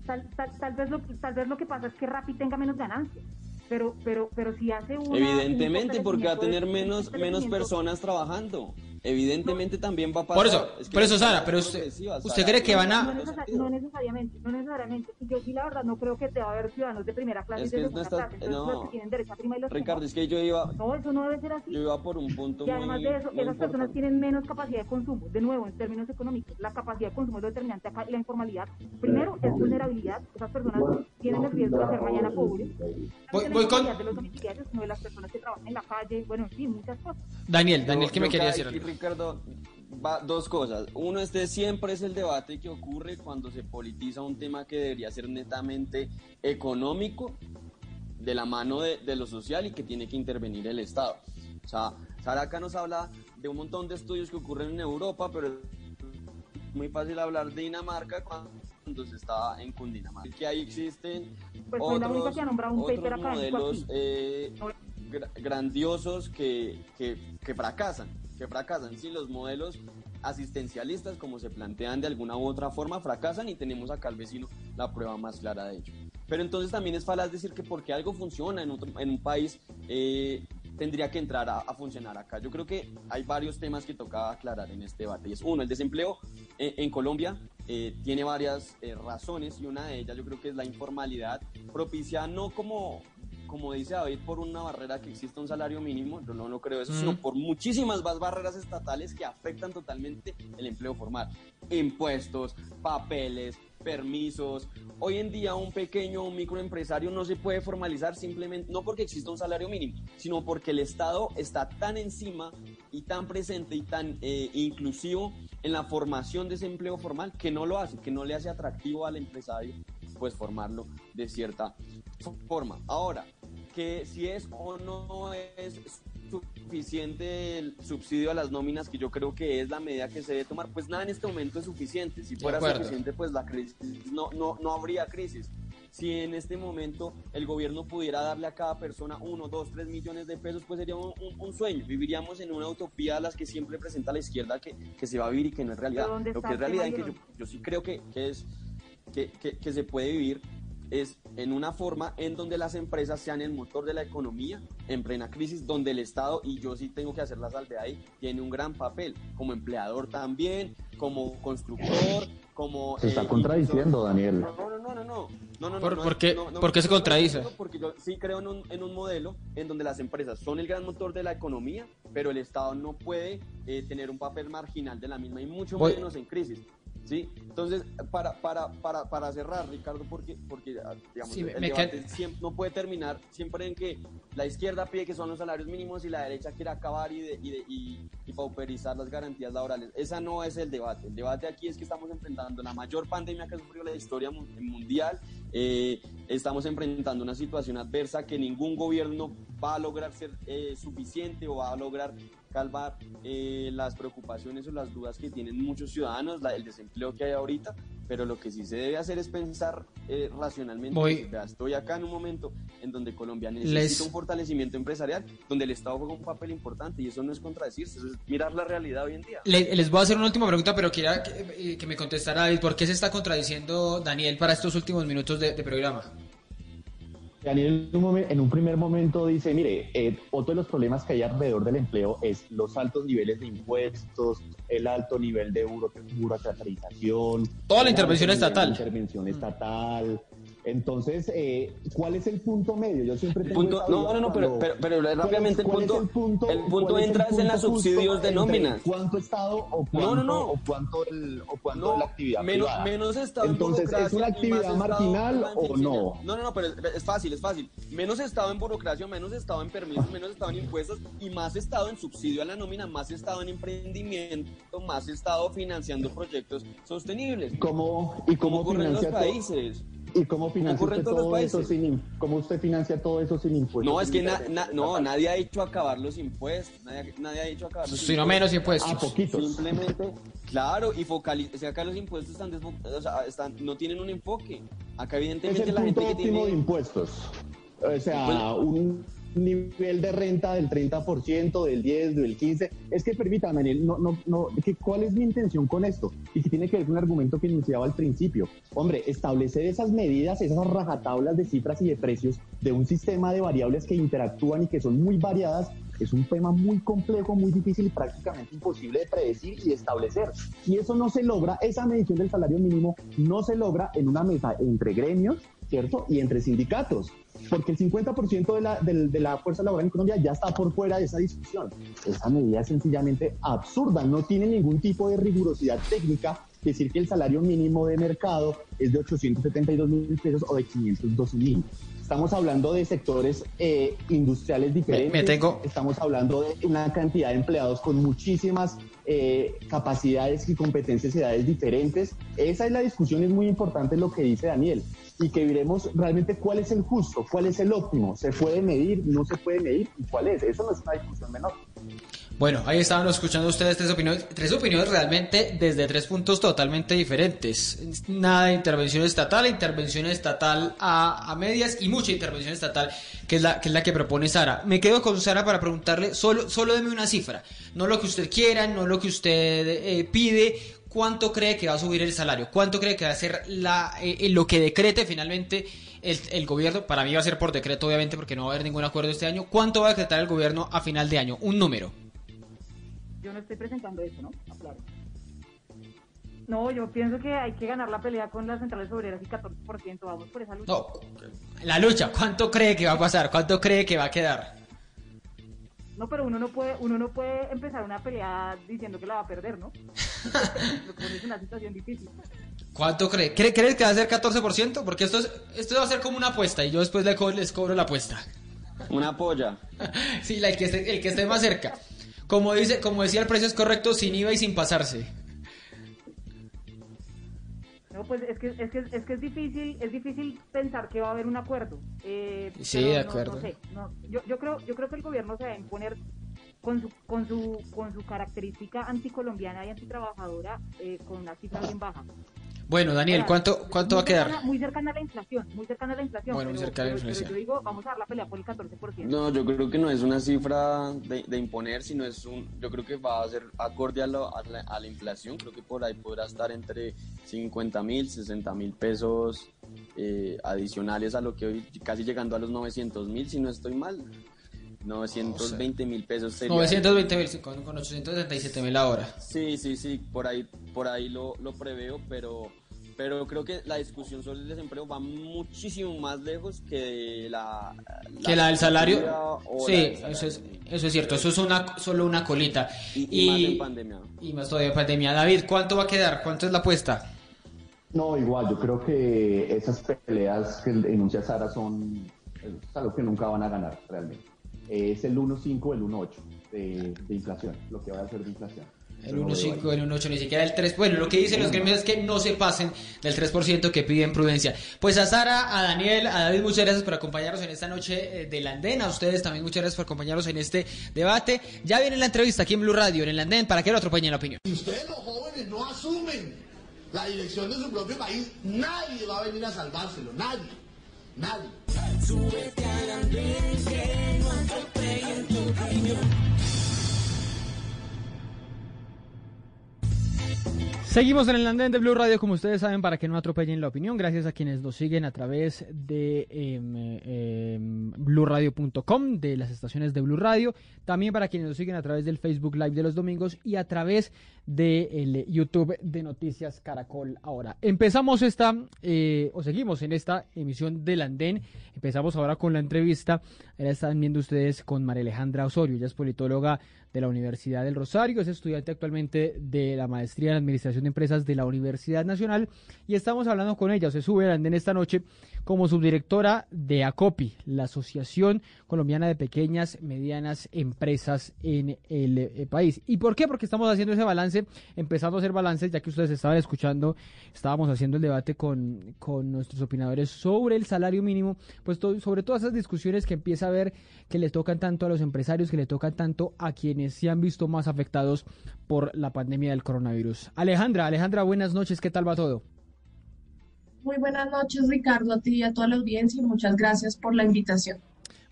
Speaker 3: tal, tal, vez lo, tal vez lo que pasa es que Rappi tenga menos ganancias pero pero pero si hace una,
Speaker 4: evidentemente porque va a tener menos menos personas trabajando evidentemente también va a pasar.
Speaker 1: Por eso, por eso Sara, pero usted, usted cree que van a...
Speaker 3: No, necesariamente, no necesariamente. Yo sí la verdad no creo que te va a haber ciudadanos de primera clase y de segunda clase. no, tienen derecho a prima y los
Speaker 4: Ricardo, es que yo iba...
Speaker 3: No, eso no debe ser así.
Speaker 4: Yo iba por un punto
Speaker 3: Y además de eso, esas personas tienen menos capacidad de consumo. De nuevo, en términos económicos, la capacidad de consumo es lo determinante acá y la informalidad. Primero, es vulnerabilidad. Esas personas tienen el riesgo de ser mañana pobres.
Speaker 1: Voy, voy con...
Speaker 3: de los domiciliarios, no de las personas que trabajan en la calle, bueno, en fin, muchas cosas.
Speaker 1: Daniel, Daniel, ¿qué me quería decir?
Speaker 4: Ricardo, va, dos cosas. Uno, este siempre es el debate que ocurre cuando se politiza un tema que debería ser netamente económico, de la mano de, de lo social y que tiene que intervenir el Estado. O sea, Saraca nos habla de un montón de estudios que ocurren en Europa, pero es muy fácil hablar de Dinamarca cuando se está en Cundinamarca. Que ahí existen
Speaker 3: pues
Speaker 4: otros,
Speaker 3: otros
Speaker 4: modelos eh, grandiosos que, que, que fracasan que fracasan. Si los modelos asistencialistas, como se plantean de alguna u otra forma, fracasan y tenemos acá al vecino la prueba más clara de ello. Pero entonces también es falaz decir que porque algo funciona en, otro, en un país, eh, tendría que entrar a, funcionar acá. Yo creo que hay varios temas que toca aclarar en este debate. Y es uno, el desempleo eh, en Colombia eh, tiene varias razones y una de ellas yo creo que es la informalidad propicia no como como dice David, por una barrera que existe un salario mínimo, yo no lo creo eso, sino por muchísimas más barreras estatales que afectan totalmente el empleo formal. Impuestos, papeles, permisos. Hoy en día un pequeño o un microempresario no se puede formalizar simplemente, no porque exista un salario mínimo, sino porque el Estado está tan encima y tan presente y tan eh, inclusivo en la formación de ese empleo formal que no lo hace, que no le hace atractivo al empresario pues formarlo de cierta forma. Ahora, que si es o no es suficiente el subsidio a las nóminas, que yo creo que es la medida que se debe tomar, pues nada en este momento es suficiente. Si fuera suficiente, pues la crisis no, no, no habría crisis. Si en este momento el gobierno pudiera darle a cada persona uno, dos, tres millones de pesos, pues sería un, sueño. Viviríamos en una utopía a las que siempre presenta la izquierda que, que se va a vivir y que no es realidad. Lo que es realidad, en que yo, yo sí creo que, que es que, que, que se puede vivir es en una forma en donde las empresas sean el motor de la economía en plena crisis, donde el Estado, y yo sí tengo que hacer la salvedad ahí, tiene un gran papel como empleador también, como constructor, como...
Speaker 2: Se está
Speaker 4: eh,
Speaker 2: contradiciendo, Daniel.
Speaker 4: No, no, no, no, no. no, no,
Speaker 1: ¿Por- qué- se contradice?
Speaker 4: Porque yo sí creo en un, en un modelo en donde las empresas son el gran motor de la economía, pero el Estado no puede eh, tener un papel marginal de la misma y mucho
Speaker 1: Voy-
Speaker 4: menos en crisis. ¿Sí? Entonces, para, para, para, para cerrar, Ricardo, porque, porque ah, digamos,
Speaker 1: Sí,
Speaker 4: el debate siempre, no puede terminar siempre en que la izquierda pide que son los salarios mínimos y la derecha quiere acabar y, de- y, de- y- y pauperizar las garantías laborales. Esa no es el debate. El debate aquí es que estamos enfrentando la mayor pandemia que ha sufrido la historia mu- mundial. Eh, estamos enfrentando una situación adversa que ningún gobierno va a lograr ser eh, suficiente o va a lograr calmar eh, las preocupaciones o las dudas que tienen muchos ciudadanos, la- el desempleo que hay ahorita, pero lo que sí se debe hacer es pensar eh, racionalmente.
Speaker 1: Voy-
Speaker 4: decir, "Vea, estoy acá en un momento en donde Colombia necesita
Speaker 1: Les-
Speaker 4: un fortalecimiento empresarial, donde el Estado juega un papel importante y eso no es contradecirse, eso es mirar la realidad hoy en día.
Speaker 1: Le- les voy a hacer una última pregunta, pero quería que, eh, que me contestara David, ¿por qué se está contradiciendo Daniel para estos últimos minutos de, de programa?
Speaker 2: Daniel en un, momen- en un primer momento dice, mire, eh, otro de los problemas que hay alrededor del empleo es los altos niveles de impuestos, el alto nivel de buro- burocratización.
Speaker 1: Toda la intervención estatal.
Speaker 2: Intervención estatal. Entonces, eh, ¿cuál es el punto medio? Yo siempre tengo
Speaker 4: punto, no, no, no, pero,
Speaker 2: cuando-
Speaker 4: pero, pero
Speaker 2: ¿cuál es-
Speaker 4: rápidamente el punto,
Speaker 2: el punto,
Speaker 4: el punto entra es en las
Speaker 2: justo
Speaker 4: subsidios de nóminas.
Speaker 2: ¿Cuánto Estado o cuánto,
Speaker 4: No, no, no.
Speaker 2: O cuánto, el, o cuánto
Speaker 4: No,
Speaker 2: la actividad
Speaker 4: menos,
Speaker 2: privada?
Speaker 4: menos Estado en
Speaker 2: Entonces, ¿es una actividad marginal o no?
Speaker 4: No, no, no, pero es, es fácil, es fácil. Menos Estado en burocracia, menos Estado en permisos, menos Estado en impuestos y más Estado en subsidio a la nómina, más Estado en emprendimiento, más Estado financiando proyectos sostenibles.
Speaker 2: ¿Cómo, ¿Y cómo
Speaker 4: en los países.
Speaker 2: ¿Y cómo financia usted todo eso sin, cómo usted financia todo eso sin impuestos?
Speaker 4: No, es que na- na- no, nadie ha dicho acabar los impuestos, nadie, nadie ha dicho acabar los
Speaker 1: Sino
Speaker 4: impuestos.
Speaker 1: menos impuestos.
Speaker 2: Ah, poquitos.
Speaker 4: Simplemente, claro, y focalizar, o sea, acá los impuestos están, o sea, están, no tienen un enfoque. Acá
Speaker 2: Es
Speaker 4: evidentemente
Speaker 2: el
Speaker 4: la
Speaker 2: punto
Speaker 4: gente que
Speaker 2: óptimo de
Speaker 4: tiene...
Speaker 2: impuestos. O sea,
Speaker 4: Bueno.
Speaker 2: un nivel de renta del 30%, del 10, del 15. Es que permítame, Daniel, no, no, no, que, ¿cuál es mi intención con esto? Y que tiene que ver con un argumento que iniciaba al principio. Hombre, establecer esas medidas, esas rajatablas de cifras y de precios de un sistema de variables que interactúan y que son muy variadas, es un tema muy complejo, muy difícil y prácticamente imposible de predecir y establecer. Y eso no se logra, esa medición del salario mínimo no se logra en una mesa entre gremios, ¿cierto? Y entre sindicatos. Porque el 50% de la, de la fuerza laboral en Colombia ya está por fuera de esa discusión. Esa medida es sencillamente absurda, no tiene ningún tipo de rigurosidad técnica. Decir que el salario mínimo de mercado es de 872 mil pesos o de 512 mil. Estamos hablando de sectores eh, industriales diferentes.
Speaker 1: me tengo-
Speaker 2: Estamos hablando de una cantidad de empleados con muchísimas eh, capacidades y competencias y edades diferentes. Esa es la discusión, es muy importante lo que dice Daniel. Y que veremos realmente cuál es el justo, cuál es el óptimo. ¿Se puede medir? ¿No se puede medir? ¿Y cuál es? Eso no es una discusión menor.
Speaker 1: Bueno, ahí estaban escuchando ustedes tres opiniones, tres opiniones realmente desde tres puntos totalmente diferentes. Nada de intervención estatal, intervención estatal a, a medias y mucha intervención estatal, que es la que es la que propone Sara. Me quedo con Sara para preguntarle, solo, solo deme una cifra, no lo que usted quiera, no lo que usted eh, pide, cuánto cree que va a subir el salario, cuánto cree que va a ser la, eh, lo que decrete finalmente el, el gobierno, para mí va a ser por decreto obviamente porque no va a haber ningún acuerdo este año, cuánto va a decretar el gobierno a final de año, un número.
Speaker 3: Yo no estoy presentando eso, ¿no? No, yo pienso que hay que ganar la pelea con las centrales obreras y 14%. Vamos por esa lucha.
Speaker 1: No, la lucha, ¿cuánto cree que va a pasar? ¿Cuánto cree que va a quedar?
Speaker 3: No, pero uno no puede, uno no puede empezar una pelea diciendo que la va a perder, ¿no? Lo pone en una situación difícil.
Speaker 1: ¿Cuánto cree? ¿Cree, cree que va a ser 14%? Porque esto, es, esto va a ser como una apuesta y yo después le co- les cobro la apuesta.
Speaker 4: Una polla.
Speaker 1: sí, la- el, que esté, el que esté más cerca. Como, dice, como decía, el precio es correcto sin IVA y sin pasarse.
Speaker 3: No, pues es que, es que, es que es difícil, es difícil pensar que va a haber un acuerdo. Eh,
Speaker 1: Sí, de
Speaker 3: no-
Speaker 1: acuerdo.
Speaker 3: No, sé, no, yo, yo creo, yo creo que el gobierno se va a imponer con su, con su, con su característica anticolombiana y antitrabajadora eh, con una cifra bien baja.
Speaker 1: Bueno, Daniel, ¿cuánto, cuánto va a
Speaker 3: muy
Speaker 1: quedar?
Speaker 3: cercana- muy cercana a la inflación, muy cercana a la inflación.
Speaker 1: Bueno, muy cercana a la
Speaker 3: pero- pero
Speaker 1: inflación.
Speaker 3: yo digo, vamos a dar la pelea por el 14%.
Speaker 4: No, yo creo que no es una cifra de, de imponer, sino es un, yo creo que va a ser acorde a, lo- a la, a la inflación, creo que por ahí podrá estar entre 50 mil, 60 mil pesos eh, adicionales a lo que hoy, casi llegando a los 900 mil, si no estoy mal. 920 mil pesos.
Speaker 1: Sería 920 mil, con, con 877 mil ahora.
Speaker 4: Sí, sí, sí, por ahí, por ahí lo, lo preveo, pero pero creo que la discusión sobre el desempleo va muchísimo más lejos que la,
Speaker 1: que la del salario. Sí, eso es, eso es cierto, eso es una solo una colita.
Speaker 4: Y, más en pandemia.
Speaker 1: Y más todavía en pandemia. David, ¿cuánto va a quedar? ¿Cuánto es la apuesta?
Speaker 2: No, igual, yo creo que esas peleas que enuncia Sara son es algo que nunca van a ganar realmente. Es el 1.5, el 1.8 de, de inflación, lo que va a ser de inflación.
Speaker 1: El 1.5, el 1.8, ni siquiera el 3. Bueno, lo que dicen los gremios es que no se pasen del 3% que piden prudencia. Pues a Sara, a Daniel, a David, muchas gracias por acompañarnos en esta noche eh, del Andén. A ustedes también muchas gracias por acompañarnos en este debate. Ya viene la entrevista aquí en Blue Radio, en el Andén, para que lo atropellen la opinión.
Speaker 6: Si ustedes los jóvenes no asumen la dirección de su propio país, nadie va a venir a salvárselo, nadie, nadie. Andén, que no tu opinión.
Speaker 1: Seguimos en el andén de Blue Radio, como ustedes saben, para que no atropellen la opinión. Gracias a quienes nos siguen a través de eh, eh, blueradio.com, de las estaciones de Blue Radio. También para quienes nos siguen a través del Facebook Live de los domingos y a través del YouTube de Noticias Caracol. Ahora, empezamos esta, eh, o seguimos en esta emisión del andén. Empezamos ahora con la entrevista. Ahora están viendo ustedes con María Alejandra Osorio. Ella es politóloga de la Universidad del Rosario, es estudiante actualmente de la maestría en Administración de Empresas de la Universidad Nacional. Y estamos hablando con ella, se sube en esta noche como subdirectora de ACOPI, la Asociación Colombiana de Pequeñas, Medianas Empresas en el eh, país. ¿Y por qué? Porque estamos haciendo ese balance, empezando a hacer balances, ya que ustedes estaban escuchando, estábamos haciendo el debate con, con nuestros opinadores sobre el salario mínimo, pues sobre todas esas discusiones que empieza a ver que le tocan tanto a los empresarios, que le tocan tanto a quienes se han visto más afectados por la pandemia del coronavirus. Alejandra, Alejandra, buenas noches, ¿qué tal va todo?
Speaker 7: Muy buenas noches, Ricardo, a ti y a toda la audiencia y muchas gracias por la invitación.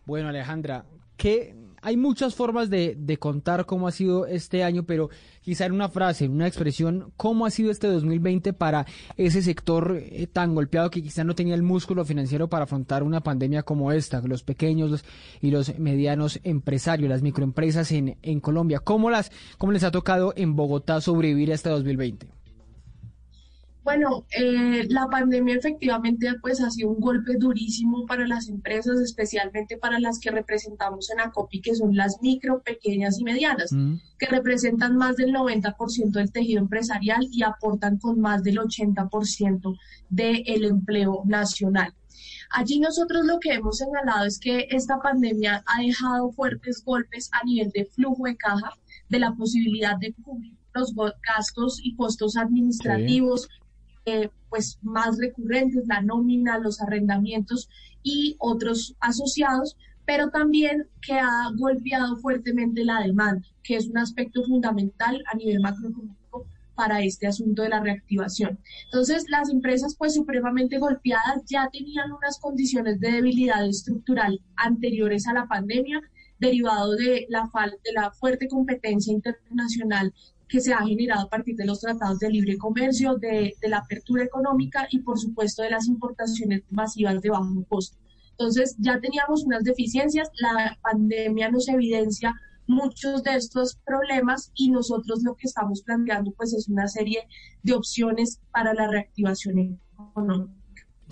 Speaker 1: Bueno, Alejandra, que hay muchas formas de, de, contar cómo ha sido este año, pero quizá en una frase, una expresión, ¿cómo ha sido este 2020 para ese sector eh, tan golpeado que quizá no tenía el músculo financiero para afrontar una pandemia como esta, los pequeños y los medianos empresarios, las microempresas en, en Colombia? ¿Cómo, las, ¿Cómo les ha tocado en Bogotá sobrevivir a este 2020?
Speaker 7: Bueno, eh, la pandemia efectivamente pues ha sido un golpe durísimo para las empresas, especialmente para las que representamos en ACOPI, que son las micro, pequeñas y medianas, mm. que representan más del 90% del tejido empresarial y aportan con más del 80% del empleo nacional. Allí nosotros lo que hemos señalado es que esta pandemia ha dejado fuertes golpes a nivel de flujo de caja, de la posibilidad de cubrir los gastos y costos administrativos, eh, pues más recurrentes, la nómina, los arrendamientos y otros asociados, pero también que ha golpeado fuertemente la demanda, que es un aspecto fundamental a nivel macroeconómico para este asunto de la reactivación. Entonces, las empresas pues supremamente golpeadas ya tenían unas condiciones de debilidad estructural anteriores a la pandemia, derivado de la, de la fuerte competencia internacional que se ha generado a partir de los tratados de libre comercio, de, la apertura económica y por supuesto de las importaciones masivas de bajo costo. Entonces ya teníamos unas deficiencias, la pandemia nos evidencia muchos de estos problemas y nosotros lo que estamos planteando pues es una serie de opciones para la reactivación económica.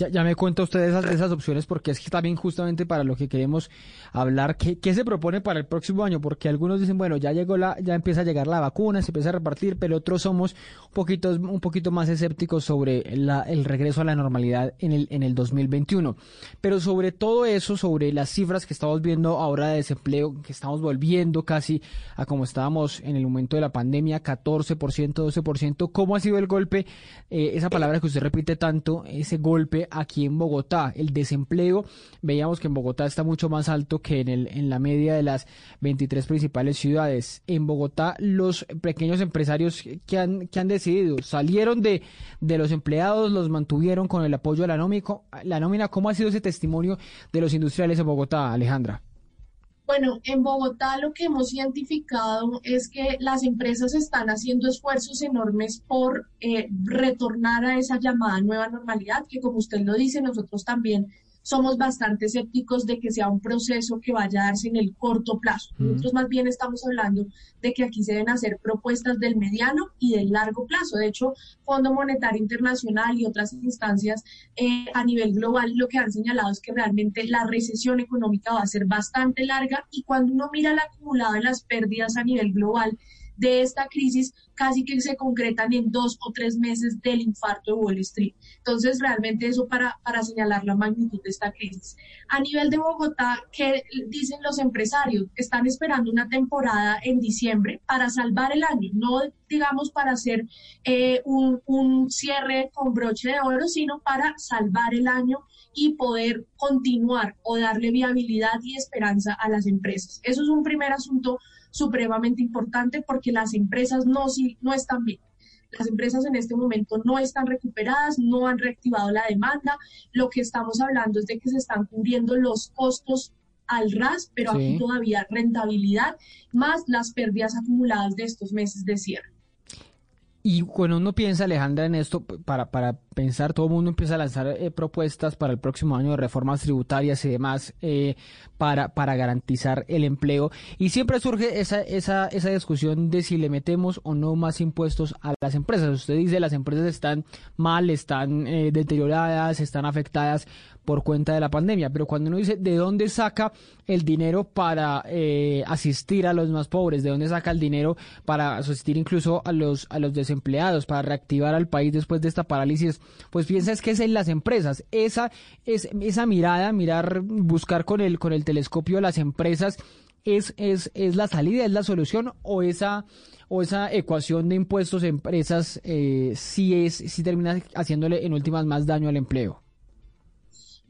Speaker 1: Ya, me cuenta usted esas, esas opciones porque es que también justamente para lo que queremos hablar, ¿qué, ¿qué, se propone para el próximo año? Porque algunos dicen, bueno, ya llegó la, ya empieza a llegar la vacuna, se empieza a repartir, pero otros somos un poquito, un poquito más escépticos sobre la, el regreso a la normalidad en el, en el 2021. Pero sobre todo eso, sobre las cifras que estamos viendo ahora de desempleo, que estamos volviendo casi a como estábamos en el momento de la pandemia, 14%, 12%, ¿cómo ha sido el golpe? Eh, esa palabra que usted repite tanto, ese golpe aquí en Bogotá. El desempleo, veíamos que en Bogotá está mucho más alto que en, el, en la media de las 23 principales ciudades. En Bogotá, los pequeños empresarios que han, que han decidido salieron de, de los empleados, los mantuvieron con el apoyo de la, la nómina. ¿Cómo ha sido ese testimonio de los industriales en Bogotá, Alejandra?
Speaker 7: Bueno, en Bogotá lo que hemos identificado es que las empresas están haciendo esfuerzos enormes por eh, retornar a esa llamada nueva normalidad, que como usted lo dice, nosotros también somos bastante escépticos de que sea un proceso que vaya a darse en el corto plazo. Nosotros más bien estamos hablando de que aquí se deben hacer propuestas del mediano y del largo plazo. De hecho, Fondo Monetario Internacional y otras instancias eh, a nivel global lo que han señalado es que realmente la recesión económica va a ser bastante larga y cuando uno mira el acumulado de las pérdidas a nivel global, de esta crisis casi que se concretan en dos o tres meses del infarto de Wall Street. Entonces, realmente eso para, para señalar la magnitud de esta crisis. A nivel de Bogotá, ¿qué dicen los empresarios? Están esperando una temporada en diciembre para salvar el año, no digamos para hacer eh, un, un cierre con broche de oro, sino para salvar el año y poder continuar o darle viabilidad y esperanza a las empresas. Eso es un primer asunto supremamente importante porque las empresas no, no están bien. Las empresas en este momento no están recuperadas, no han reactivado la demanda. Lo que estamos hablando es de que se están cubriendo los costos al RAS, pero aquí todavía rentabilidad, más las pérdidas acumuladas de estos meses de cierre.
Speaker 1: Y cuando uno piensa, Alejandra, en esto, para, para pensar, todo el mundo empieza a lanzar eh, propuestas para el próximo año de reformas tributarias y demás eh, para, para garantizar el empleo. Y siempre surge esa, esa, esa discusión de si le metemos o no más impuestos a las empresas. Usted dice, las empresas están mal, están eh, deterioradas, están afectadas por cuenta de la pandemia. Pero cuando uno dice de dónde saca el dinero para eh, asistir a los más pobres, de dónde saca el dinero para asistir incluso a los, a los desempleados, para reactivar al país después de esta parálisis, pues piensa que es en las empresas. Esa, es, esa mirada, mirar, buscar con el, con el telescopio las empresas, es, es, es la salida, es la solución o esa o esa ecuación de impuestos empresas eh, sí es sí termina haciéndole en últimas más daño al empleo.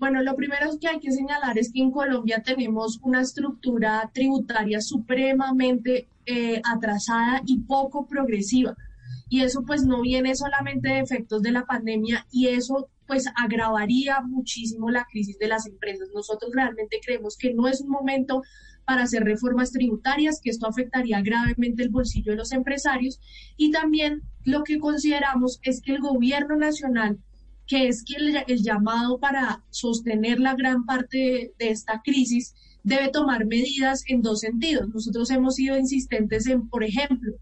Speaker 7: Bueno, lo primero que hay que señalar es que en Colombia tenemos una estructura tributaria supremamente eh, atrasada y poco progresiva. Y eso pues no viene solamente de efectos de la pandemia y eso pues agravaría muchísimo la crisis de las empresas. Nosotros realmente creemos que no es un momento para hacer reformas tributarias, que esto afectaría gravemente el bolsillo de los empresarios. Y también lo que consideramos es que el gobierno nacional que es que el, llamado para sostener la gran parte de, esta crisis debe tomar medidas en dos sentidos. Nosotros hemos sido insistentes en, por ejemplo,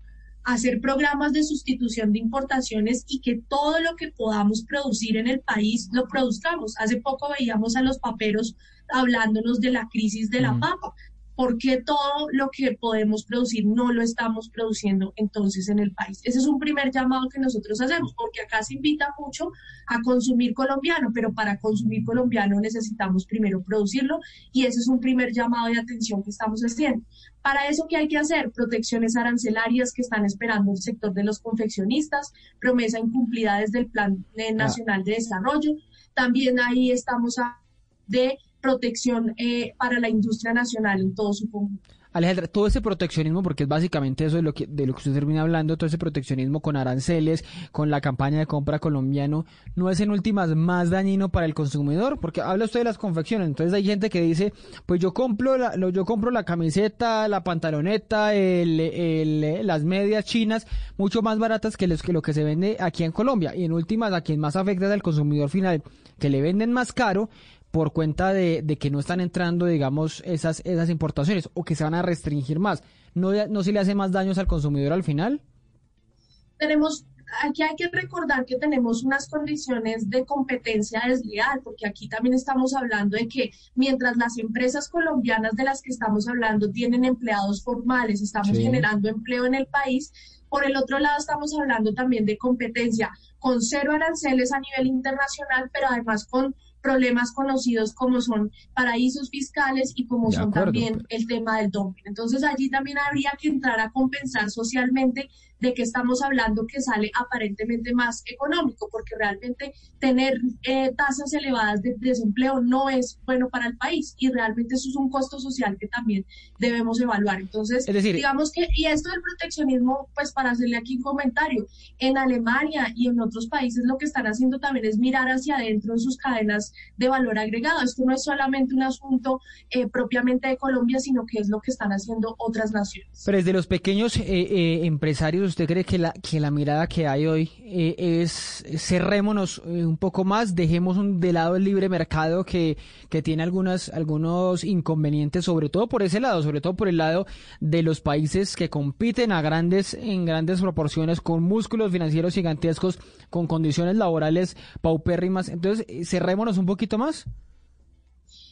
Speaker 7: hacer programas de sustitución de importaciones y que todo lo que podamos producir en el país lo produzcamos. Hace poco veíamos a los paperos hablándonos de la crisis de la papa. ¿Por qué todo lo que podemos producir no lo estamos produciendo entonces en el país? Ese es un primer llamado que nosotros hacemos, porque acá se invita mucho a consumir colombiano, pero para consumir colombiano necesitamos primero producirlo y ese es un primer llamado de atención que estamos haciendo. Para eso, ¿qué hay que hacer? Protecciones arancelarias que están esperando el sector de los confeccionistas, promesa incumplida desde el Plan eh, Nacional de Desarrollo. También ahí estamos a, de protección eh, para la industria nacional en todo su conjunto.
Speaker 1: Alejandra, todo ese proteccionismo, porque es básicamente eso de lo que de lo que usted termina hablando, todo ese proteccionismo con aranceles, con la campaña de compra colombiano, no es en últimas más dañino para el consumidor, porque habla usted de las confecciones, entonces hay gente que dice, pues yo compro la, yo compro la camiseta, la pantaloneta, el, las medias chinas, mucho más baratas que, que lo que se vende aquí en Colombia, y en últimas a quien más afecta es al consumidor final, que le venden más caro, por cuenta de, que no están entrando, digamos, esas, esas importaciones o que se van a restringir más. ¿No, ¿No se le hace más daños al consumidor al final?
Speaker 7: Tenemos, aquí hay que recordar que tenemos unas condiciones de competencia desleal, porque aquí también estamos hablando de que mientras las empresas colombianas de las que estamos hablando tienen empleados formales, estamos generando empleo en el país, por el otro lado estamos hablando también de competencia con cero aranceles a nivel internacional, pero además con problemas conocidos como son paraísos fiscales y como son también el tema del dumping. Entonces allí también habría que entrar a compensar socialmente de que estamos hablando que sale aparentemente más económico, porque realmente tener eh, tasas elevadas de desempleo no es bueno para el país y realmente eso es un costo social que también debemos evaluar. Entonces, digamos que, y esto del proteccionismo, pues para hacerle aquí un comentario, en Alemania y en otros países lo que están haciendo también es mirar hacia adentro en sus cadenas de valor agregado. Esto no es solamente un asunto eh, propiamente de Colombia, sino que es lo que están haciendo otras naciones.
Speaker 1: Pero desde los pequeños eh, empresarios usted cree que la, que la mirada que hay hoy eh, es cerrémonos eh, un poco más, dejemos un, de lado el libre mercado que, que tiene algunas, algunos inconvenientes, sobre todo por ese lado, sobre todo por el lado de los países que compiten a grandes, en grandes proporciones, con músculos financieros gigantescos, con condiciones laborales paupérrimas. Entonces, eh, cerrémonos un poquito más.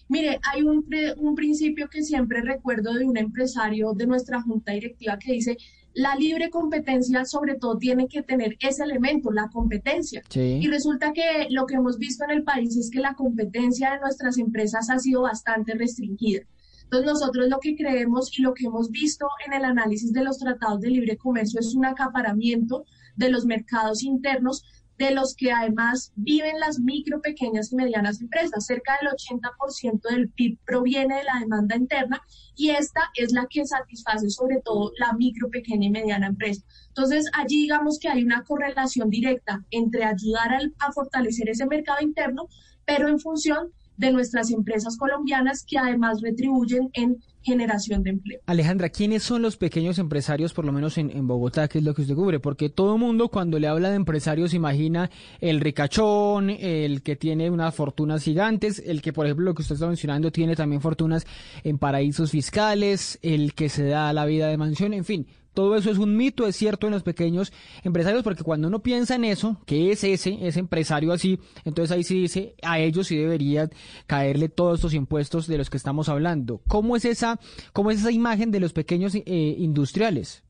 Speaker 7: Mire, hay un, un principio que siempre recuerdo de un empresario de nuestra junta directiva que dice, la libre competencia sobre todo tiene que tener ese elemento, la competencia. Y resulta que lo que hemos visto en el país es que la competencia de nuestras empresas ha sido bastante restringida. Entonces nosotros lo que creemos y lo que hemos visto en el análisis de los tratados de libre comercio es un acaparamiento de los mercados internos de los que además viven las micro, pequeñas y medianas empresas. Cerca del 80% del PIB proviene de la demanda interna y esta es la que satisface sobre todo la micro, pequeña y mediana empresa. Entonces, allí digamos que hay una correlación directa entre ayudar a, a fortalecer ese mercado interno, pero en función de nuestras empresas colombianas que además retribuyen en generación de empleo.
Speaker 1: Alejandra, ¿quiénes son los pequeños empresarios, por lo menos en, Bogotá, que es lo que usted cubre? Porque todo el mundo cuando le habla de empresarios imagina el ricachón, el que tiene unas fortunas gigantes, el que, por ejemplo, lo que usted está mencionando, tiene también fortunas en paraísos fiscales, el que se da la vida de mansión, en fin, todo eso es un mito, es cierto en los pequeños empresarios, porque cuando uno piensa en eso, que es ese, ese empresario así, entonces ahí sí dice, a ellos sí debería caerle todos estos impuestos de los que estamos hablando. ¿Cómo es esa, cómo es esa imagen de los pequeños eh, industriales?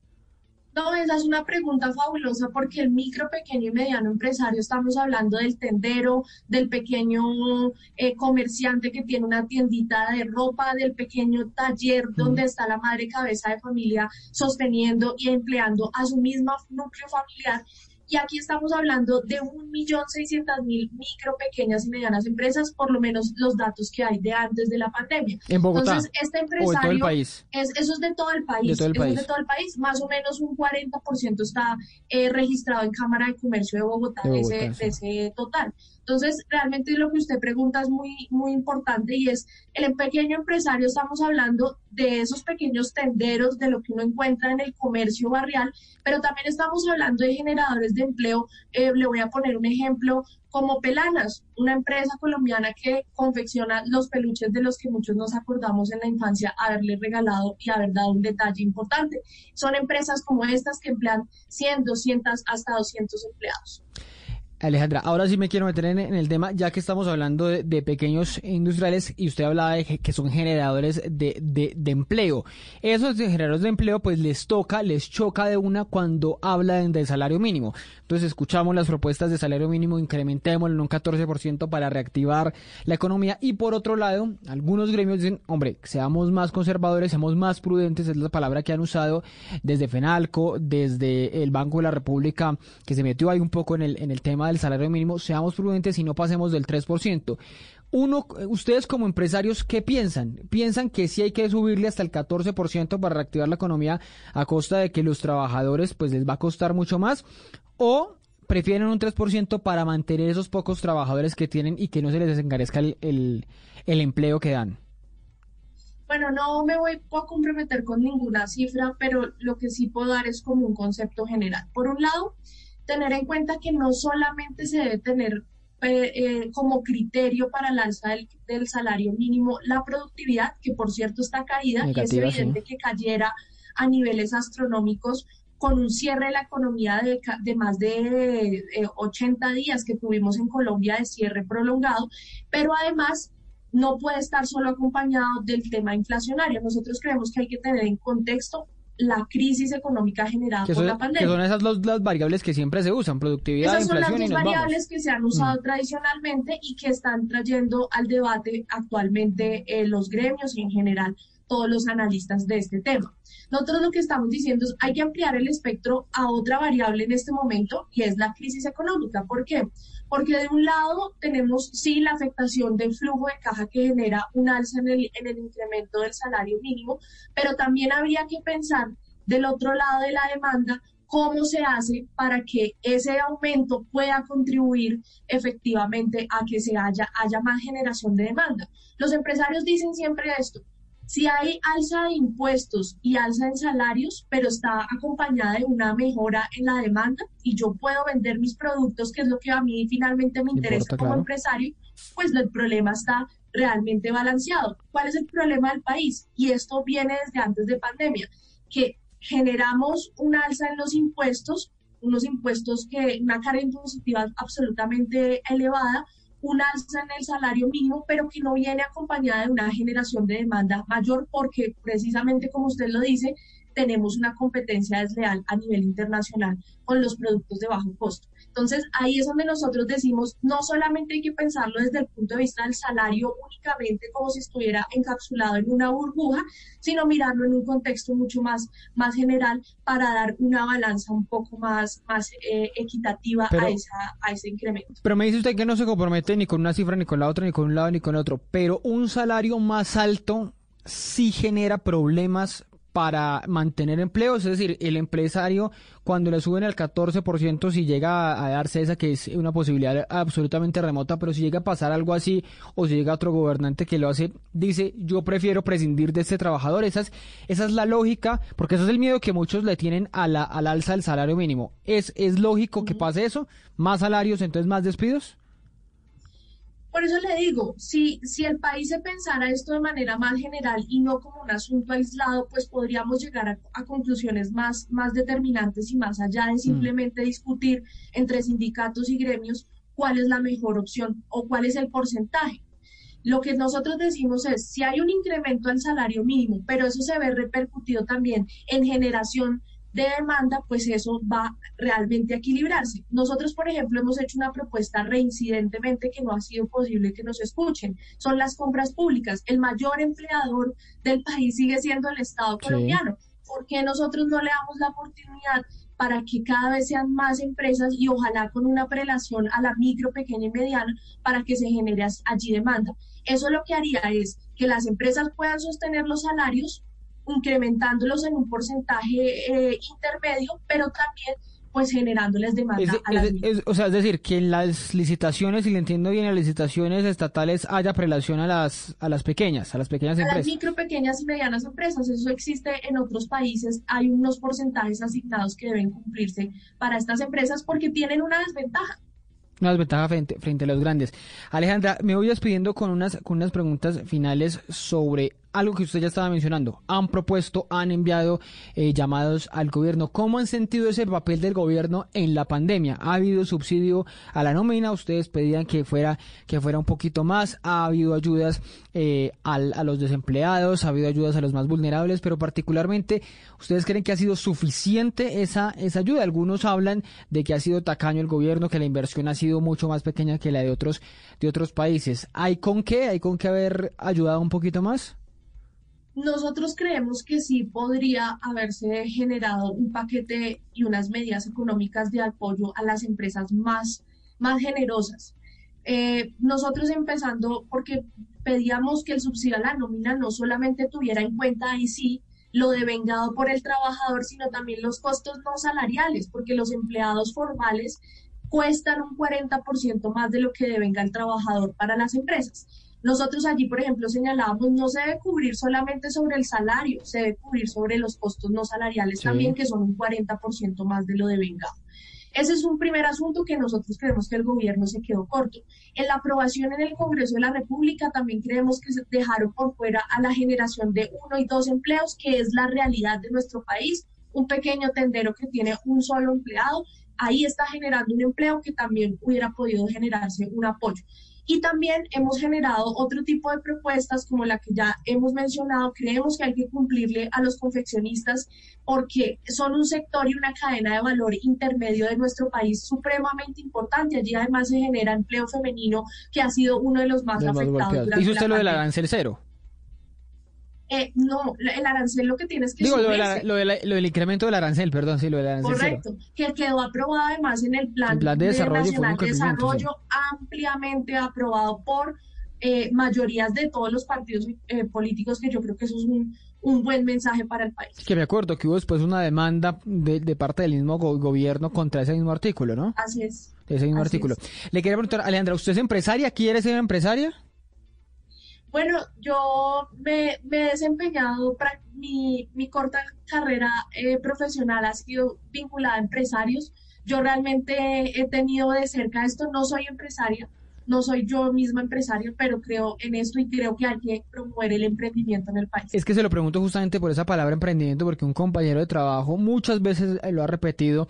Speaker 7: No, esa es una pregunta fabulosa porque el micro, pequeño y mediano empresario, estamos hablando del tendero, del pequeño eh, comerciante que tiene una tiendita de ropa, del pequeño taller donde está la madre cabeza de familia sosteniendo y empleando a su misma núcleo familiar y aquí estamos hablando de 1.600.000 micro, pequeñas y medianas empresas, por lo menos los datos que hay de antes de la pandemia.
Speaker 1: En Bogotá.
Speaker 7: Entonces, este empresario.
Speaker 1: todo el país.
Speaker 7: Es, eso es de todo el país.
Speaker 1: De todo el
Speaker 7: eso
Speaker 1: país.
Speaker 7: es de todo el país. Más o menos un 40% está eh, registrado en Cámara de Comercio de Bogotá, de, ese, de ese total. Entonces, realmente lo que usted pregunta es muy, muy importante y es, el pequeño empresario, estamos hablando de esos pequeños tenderos, de lo que uno encuentra en el comercio barrial, pero también estamos hablando de generadores de empleo. Eh, le voy a poner un ejemplo como Pelanas, una empresa colombiana que confecciona los peluches de los que muchos nos acordamos en la infancia haberle regalado y haber dado un detalle importante. Son empresas como estas que emplean 100, 200, hasta 200 empleados.
Speaker 1: Alejandra, ahora sí me quiero meter en, el tema, ya que estamos hablando de, pequeños industriales y usted hablaba de que, son generadores de, de, empleo. Esos generadores de empleo pues les toca, les choca de una cuando hablan del salario mínimo. Entonces escuchamos las propuestas de salario mínimo, incrementémoslo en un 14% para reactivar la economía y por otro lado, algunos gremios dicen, hombre, seamos más conservadores, seamos más prudentes, es la palabra que han usado desde FENALCO, desde el Banco de la República, que se metió ahí un poco en el, en el tema del salario mínimo, seamos prudentes y no pasemos del 3%. Uno, ustedes como empresarios, ¿qué piensan? ¿Piensan que sí hay que subirle hasta el 14% para reactivar la economía a costa de que los trabajadores pues les va a costar mucho más? ¿O prefieren un 3% para mantener esos pocos trabajadores que tienen y que no se les desencarezca el, el empleo que dan?
Speaker 7: Bueno, no me voy a comprometer con ninguna cifra, pero lo que sí puedo dar es como un concepto general. Por un lado, tener en cuenta que no solamente se debe tener eh, eh, como criterio para el alza del, salario mínimo la productividad, que por cierto está caída, y es evidente que cayera a niveles astronómicos con un cierre de la economía de, de más de 80 eh, días que tuvimos en Colombia de cierre prolongado, pero además no puede estar solo acompañado del tema inflacionario. Nosotros creemos que hay que tener en contexto la crisis económica generada por la pandemia.
Speaker 1: Que son esas las variables que siempre se usan, productividad,
Speaker 7: esas
Speaker 1: inflación
Speaker 7: son las dos variables que se han usado mm. tradicionalmente y que están trayendo al debate actualmente eh, los gremios y en general todos los analistas de este tema. Nosotros lo que estamos diciendo es hay que ampliar el espectro a otra variable en este momento y es la crisis económica. ¿Por qué? Porque de un lado tenemos sí la afectación del flujo de caja que genera un alza en el, en el incremento del salario mínimo, pero también habría que pensar del otro lado de la demanda cómo se hace para que ese aumento pueda contribuir efectivamente a que se haya, haya más generación de demanda. Los empresarios dicen siempre esto, Si hay alza de impuestos y alza en salarios, pero está acompañada de una mejora en la demanda y yo puedo vender mis productos, que es lo que a mí finalmente me interesa como empresario, pues el problema está realmente balanceado. ¿Cuál es el problema del país? Y esto viene desde antes de pandemia, que generamos un alza en los impuestos, unos impuestos que una carga impositiva absolutamente elevada, un alza en el salario mínimo, pero que no viene acompañada de una generación de demanda mayor porque precisamente como usted lo dice, tenemos una competencia desleal a nivel internacional con los productos de bajo costo. Entonces, ahí es donde nosotros decimos, no solamente hay que pensarlo desde el punto de vista del salario únicamente como si estuviera encapsulado en una burbuja, sino mirarlo en un contexto mucho más, más general para dar una balanza un poco más, más eh, equitativa a, esa, a ese incremento.
Speaker 1: Pero me dice usted que no se compromete ni con una cifra, ni con la otra, ni con un lado, ni con otro, pero un salario más alto sí genera problemas para mantener empleos, es decir, el empresario cuando le suben al 14%, si llega a, darse esa que es una posibilidad absolutamente remota, pero si llega a pasar algo así o si llega otro gobernante que lo hace, dice, yo prefiero prescindir de este trabajador, esa es, esa es la lógica, porque eso es el miedo que muchos le tienen a la, al alza del salario mínimo. ¿Es, es lógico que pase eso? ¿Más salarios, entonces más despidos?
Speaker 7: Por eso le digo, si, si el país se pensara esto de manera más general y no como un asunto aislado, pues podríamos llegar a, conclusiones más, más determinantes y más allá de mm. simplemente discutir entre sindicatos y gremios cuál es la mejor opción o cuál es el porcentaje. Lo que nosotros decimos es, si hay un incremento del salario mínimo, pero eso se ve repercutido también en generación de demanda, pues eso va realmente a equilibrarse. Nosotros, por ejemplo, hemos hecho una propuesta reincidentemente que no ha sido posible que nos escuchen. Son las compras públicas. El mayor empleador del país sigue siendo el Estado colombiano. ¿Por qué nosotros no le damos la oportunidad para que cada vez sean más empresas y ojalá con una prelación a la micro, pequeña y mediana para que se genere allí demanda? Eso lo que haría es que las empresas puedan sostener los salarios incrementándolos en un porcentaje eh, intermedio, pero también pues generándoles demanda a las
Speaker 1: O sea, es decir, que en las licitaciones, si le entiendo bien, en las licitaciones estatales haya prelación a las, a las pequeñas, a las pequeñas empresas.
Speaker 7: A las micro, pequeñas y medianas empresas, eso existe en otros países, hay unos porcentajes asignados que deben cumplirse para estas empresas porque tienen una desventaja
Speaker 1: una desventaja frente, frente a los grandes. Alejandra, me voy despidiendo con unas, con unas preguntas finales sobre algo que usted ya estaba mencionando. Han propuesto, han enviado eh, llamados al gobierno. ¿Cómo han sentido ese papel del gobierno en la pandemia? ¿Ha habido subsidio a la nómina? Ustedes pedían que fuera, que fuera un poquito más. ¿Ha habido ayudas eh, a los desempleados? ¿Ha habido ayudas a los más vulnerables? Pero particularmente, ¿ustedes creen que ha sido suficiente esa, esa ayuda? Algunos hablan de que ha sido tacaño el gobierno, que la inversión ha sido mucho más pequeña que la de otros, de otros países. ¿Hay con qué? ¿Hay con qué haber ayudado un poquito más?
Speaker 7: Nosotros creemos que sí podría haberse generado un paquete y unas medidas económicas de apoyo a las empresas más, más generosas. Eh, nosotros empezando porque pedíamos que el subsidio a la nómina no solamente tuviera en cuenta ahí sí lo devengado por el trabajador, sino también los costos no salariales, porque los empleados formales cuestan un 40% más de lo que devenga el trabajador para las empresas. Nosotros allí, por ejemplo, señalábamos, no se debe cubrir solamente sobre el salario, se debe cubrir sobre los costos no salariales también, que son un 40% más de lo de vengado. Ese es un primer asunto que nosotros creemos que el gobierno se quedó corto. En la aprobación en el Congreso de la República también creemos que se dejaron por fuera a la generación de uno y dos empleos, que es la realidad de nuestro país. Un pequeño tendero que tiene un solo empleado, ahí está generando un empleo que también hubiera podido generarse un apoyo. Y también hemos generado otro tipo de propuestas como la que ya hemos mencionado. Creemos que hay que cumplirle a los confeccionistas porque son un sector y una cadena de valor intermedio de nuestro país supremamente importante. Allí además se genera empleo femenino que ha sido uno de los más afectados.
Speaker 1: ¿Hizo usted lo del arancel cero?
Speaker 7: Eh, no, el arancel lo que tienes que
Speaker 1: Digo, lo, del incremento del arancel, perdón, sí, lo del arancel
Speaker 7: Correcto, que quedó aprobado además en el Plan,
Speaker 1: de Desarrollo,
Speaker 7: Nacional de Desarrollo ampliamente aprobado por eh, mayorías de todos los partidos eh, políticos, que yo creo que eso es un, buen mensaje para el país.
Speaker 1: Que me acuerdo que hubo después una demanda de, parte del mismo gobierno contra ese mismo artículo, ¿no?
Speaker 7: Así es.
Speaker 1: Ese mismo artículo. Le quería preguntar, Alejandra, ¿usted es empresaria? ¿Quiere ser empresaria?
Speaker 7: Bueno, yo me, he desempeñado, mi, mi corta carrera eh, profesional ha sido vinculada a empresarios. Yo realmente he tenido de cerca esto, no soy empresaria, no soy yo misma empresaria, pero creo en esto y creo que hay que promover el emprendimiento en el país.
Speaker 1: Es que se lo pregunto justamente por esa palabra emprendimiento, porque un compañero de trabajo muchas veces lo ha repetido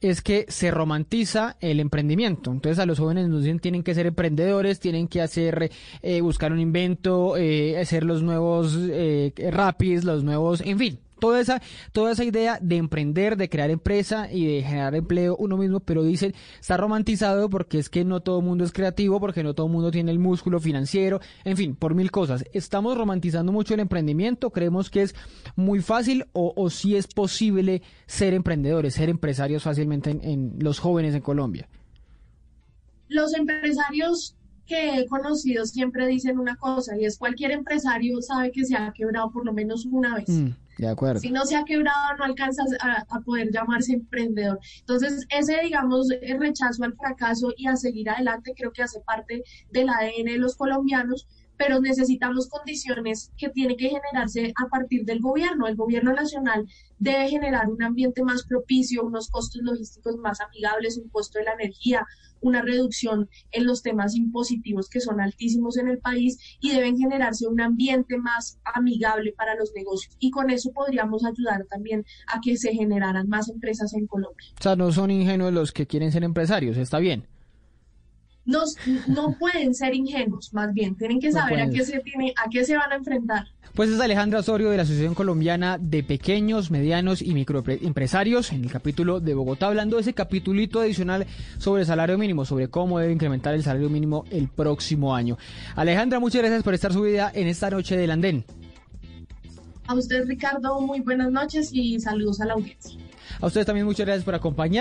Speaker 1: es que se romantiza el emprendimiento. Entonces a los jóvenes nos dicen tienen que ser emprendedores, tienen que hacer, eh, buscar un invento, eh, hacer los nuevos eh, rapis, los nuevos, en fin, toda esa, toda esa idea de emprender, de crear empresa y de generar empleo uno mismo, pero dicen, está romantizado porque es que no todo el mundo es creativo, porque no todo el mundo tiene el músculo financiero, en fin, por mil cosas. Estamos romantizando mucho el emprendimiento, creemos que es muy fácil o, o si es posible ser emprendedores, ser empresarios fácilmente en los jóvenes en Colombia.
Speaker 7: Los empresarios que he conocido siempre dicen una cosa y es cualquier empresario sabe que se ha quebrado por lo menos una vez.
Speaker 1: Mm,
Speaker 7: Si no se ha quebrado, no alcanza a, poder llamarse emprendedor. Entonces, ese, digamos, el rechazo al fracaso y a seguir adelante creo que hace parte del ADN de los colombianos, pero necesitamos condiciones que tienen que generarse a partir del gobierno. El gobierno nacional debe generar un ambiente más propicio, unos costos logísticos más amigables, un costo de la energía, una reducción en los temas impositivos que son altísimos en el país y deben generarse un ambiente más amigable para los negocios. Y con eso podríamos ayudar también a que se generaran más empresas en Colombia.
Speaker 1: O sea, no son ingenuos los que quieren ser empresarios, está bien
Speaker 7: no pueden ser ingenuos, más bien, tienen que saber a qué se tiene, a qué se van a enfrentar.
Speaker 1: Pues es Alejandra Osorio de la Asociación Colombiana de Pequeños, Medianos y Microempresarios en el capítulo de Bogotá, hablando de ese capítulito adicional sobre el salario mínimo, sobre cómo debe incrementar el salario mínimo el próximo año. Alejandra, muchas gracias por estar subida en esta noche del andén.
Speaker 7: A usted, Ricardo, muy buenas noches y saludos a la audiencia.
Speaker 1: A ustedes también muchas gracias por acompañar.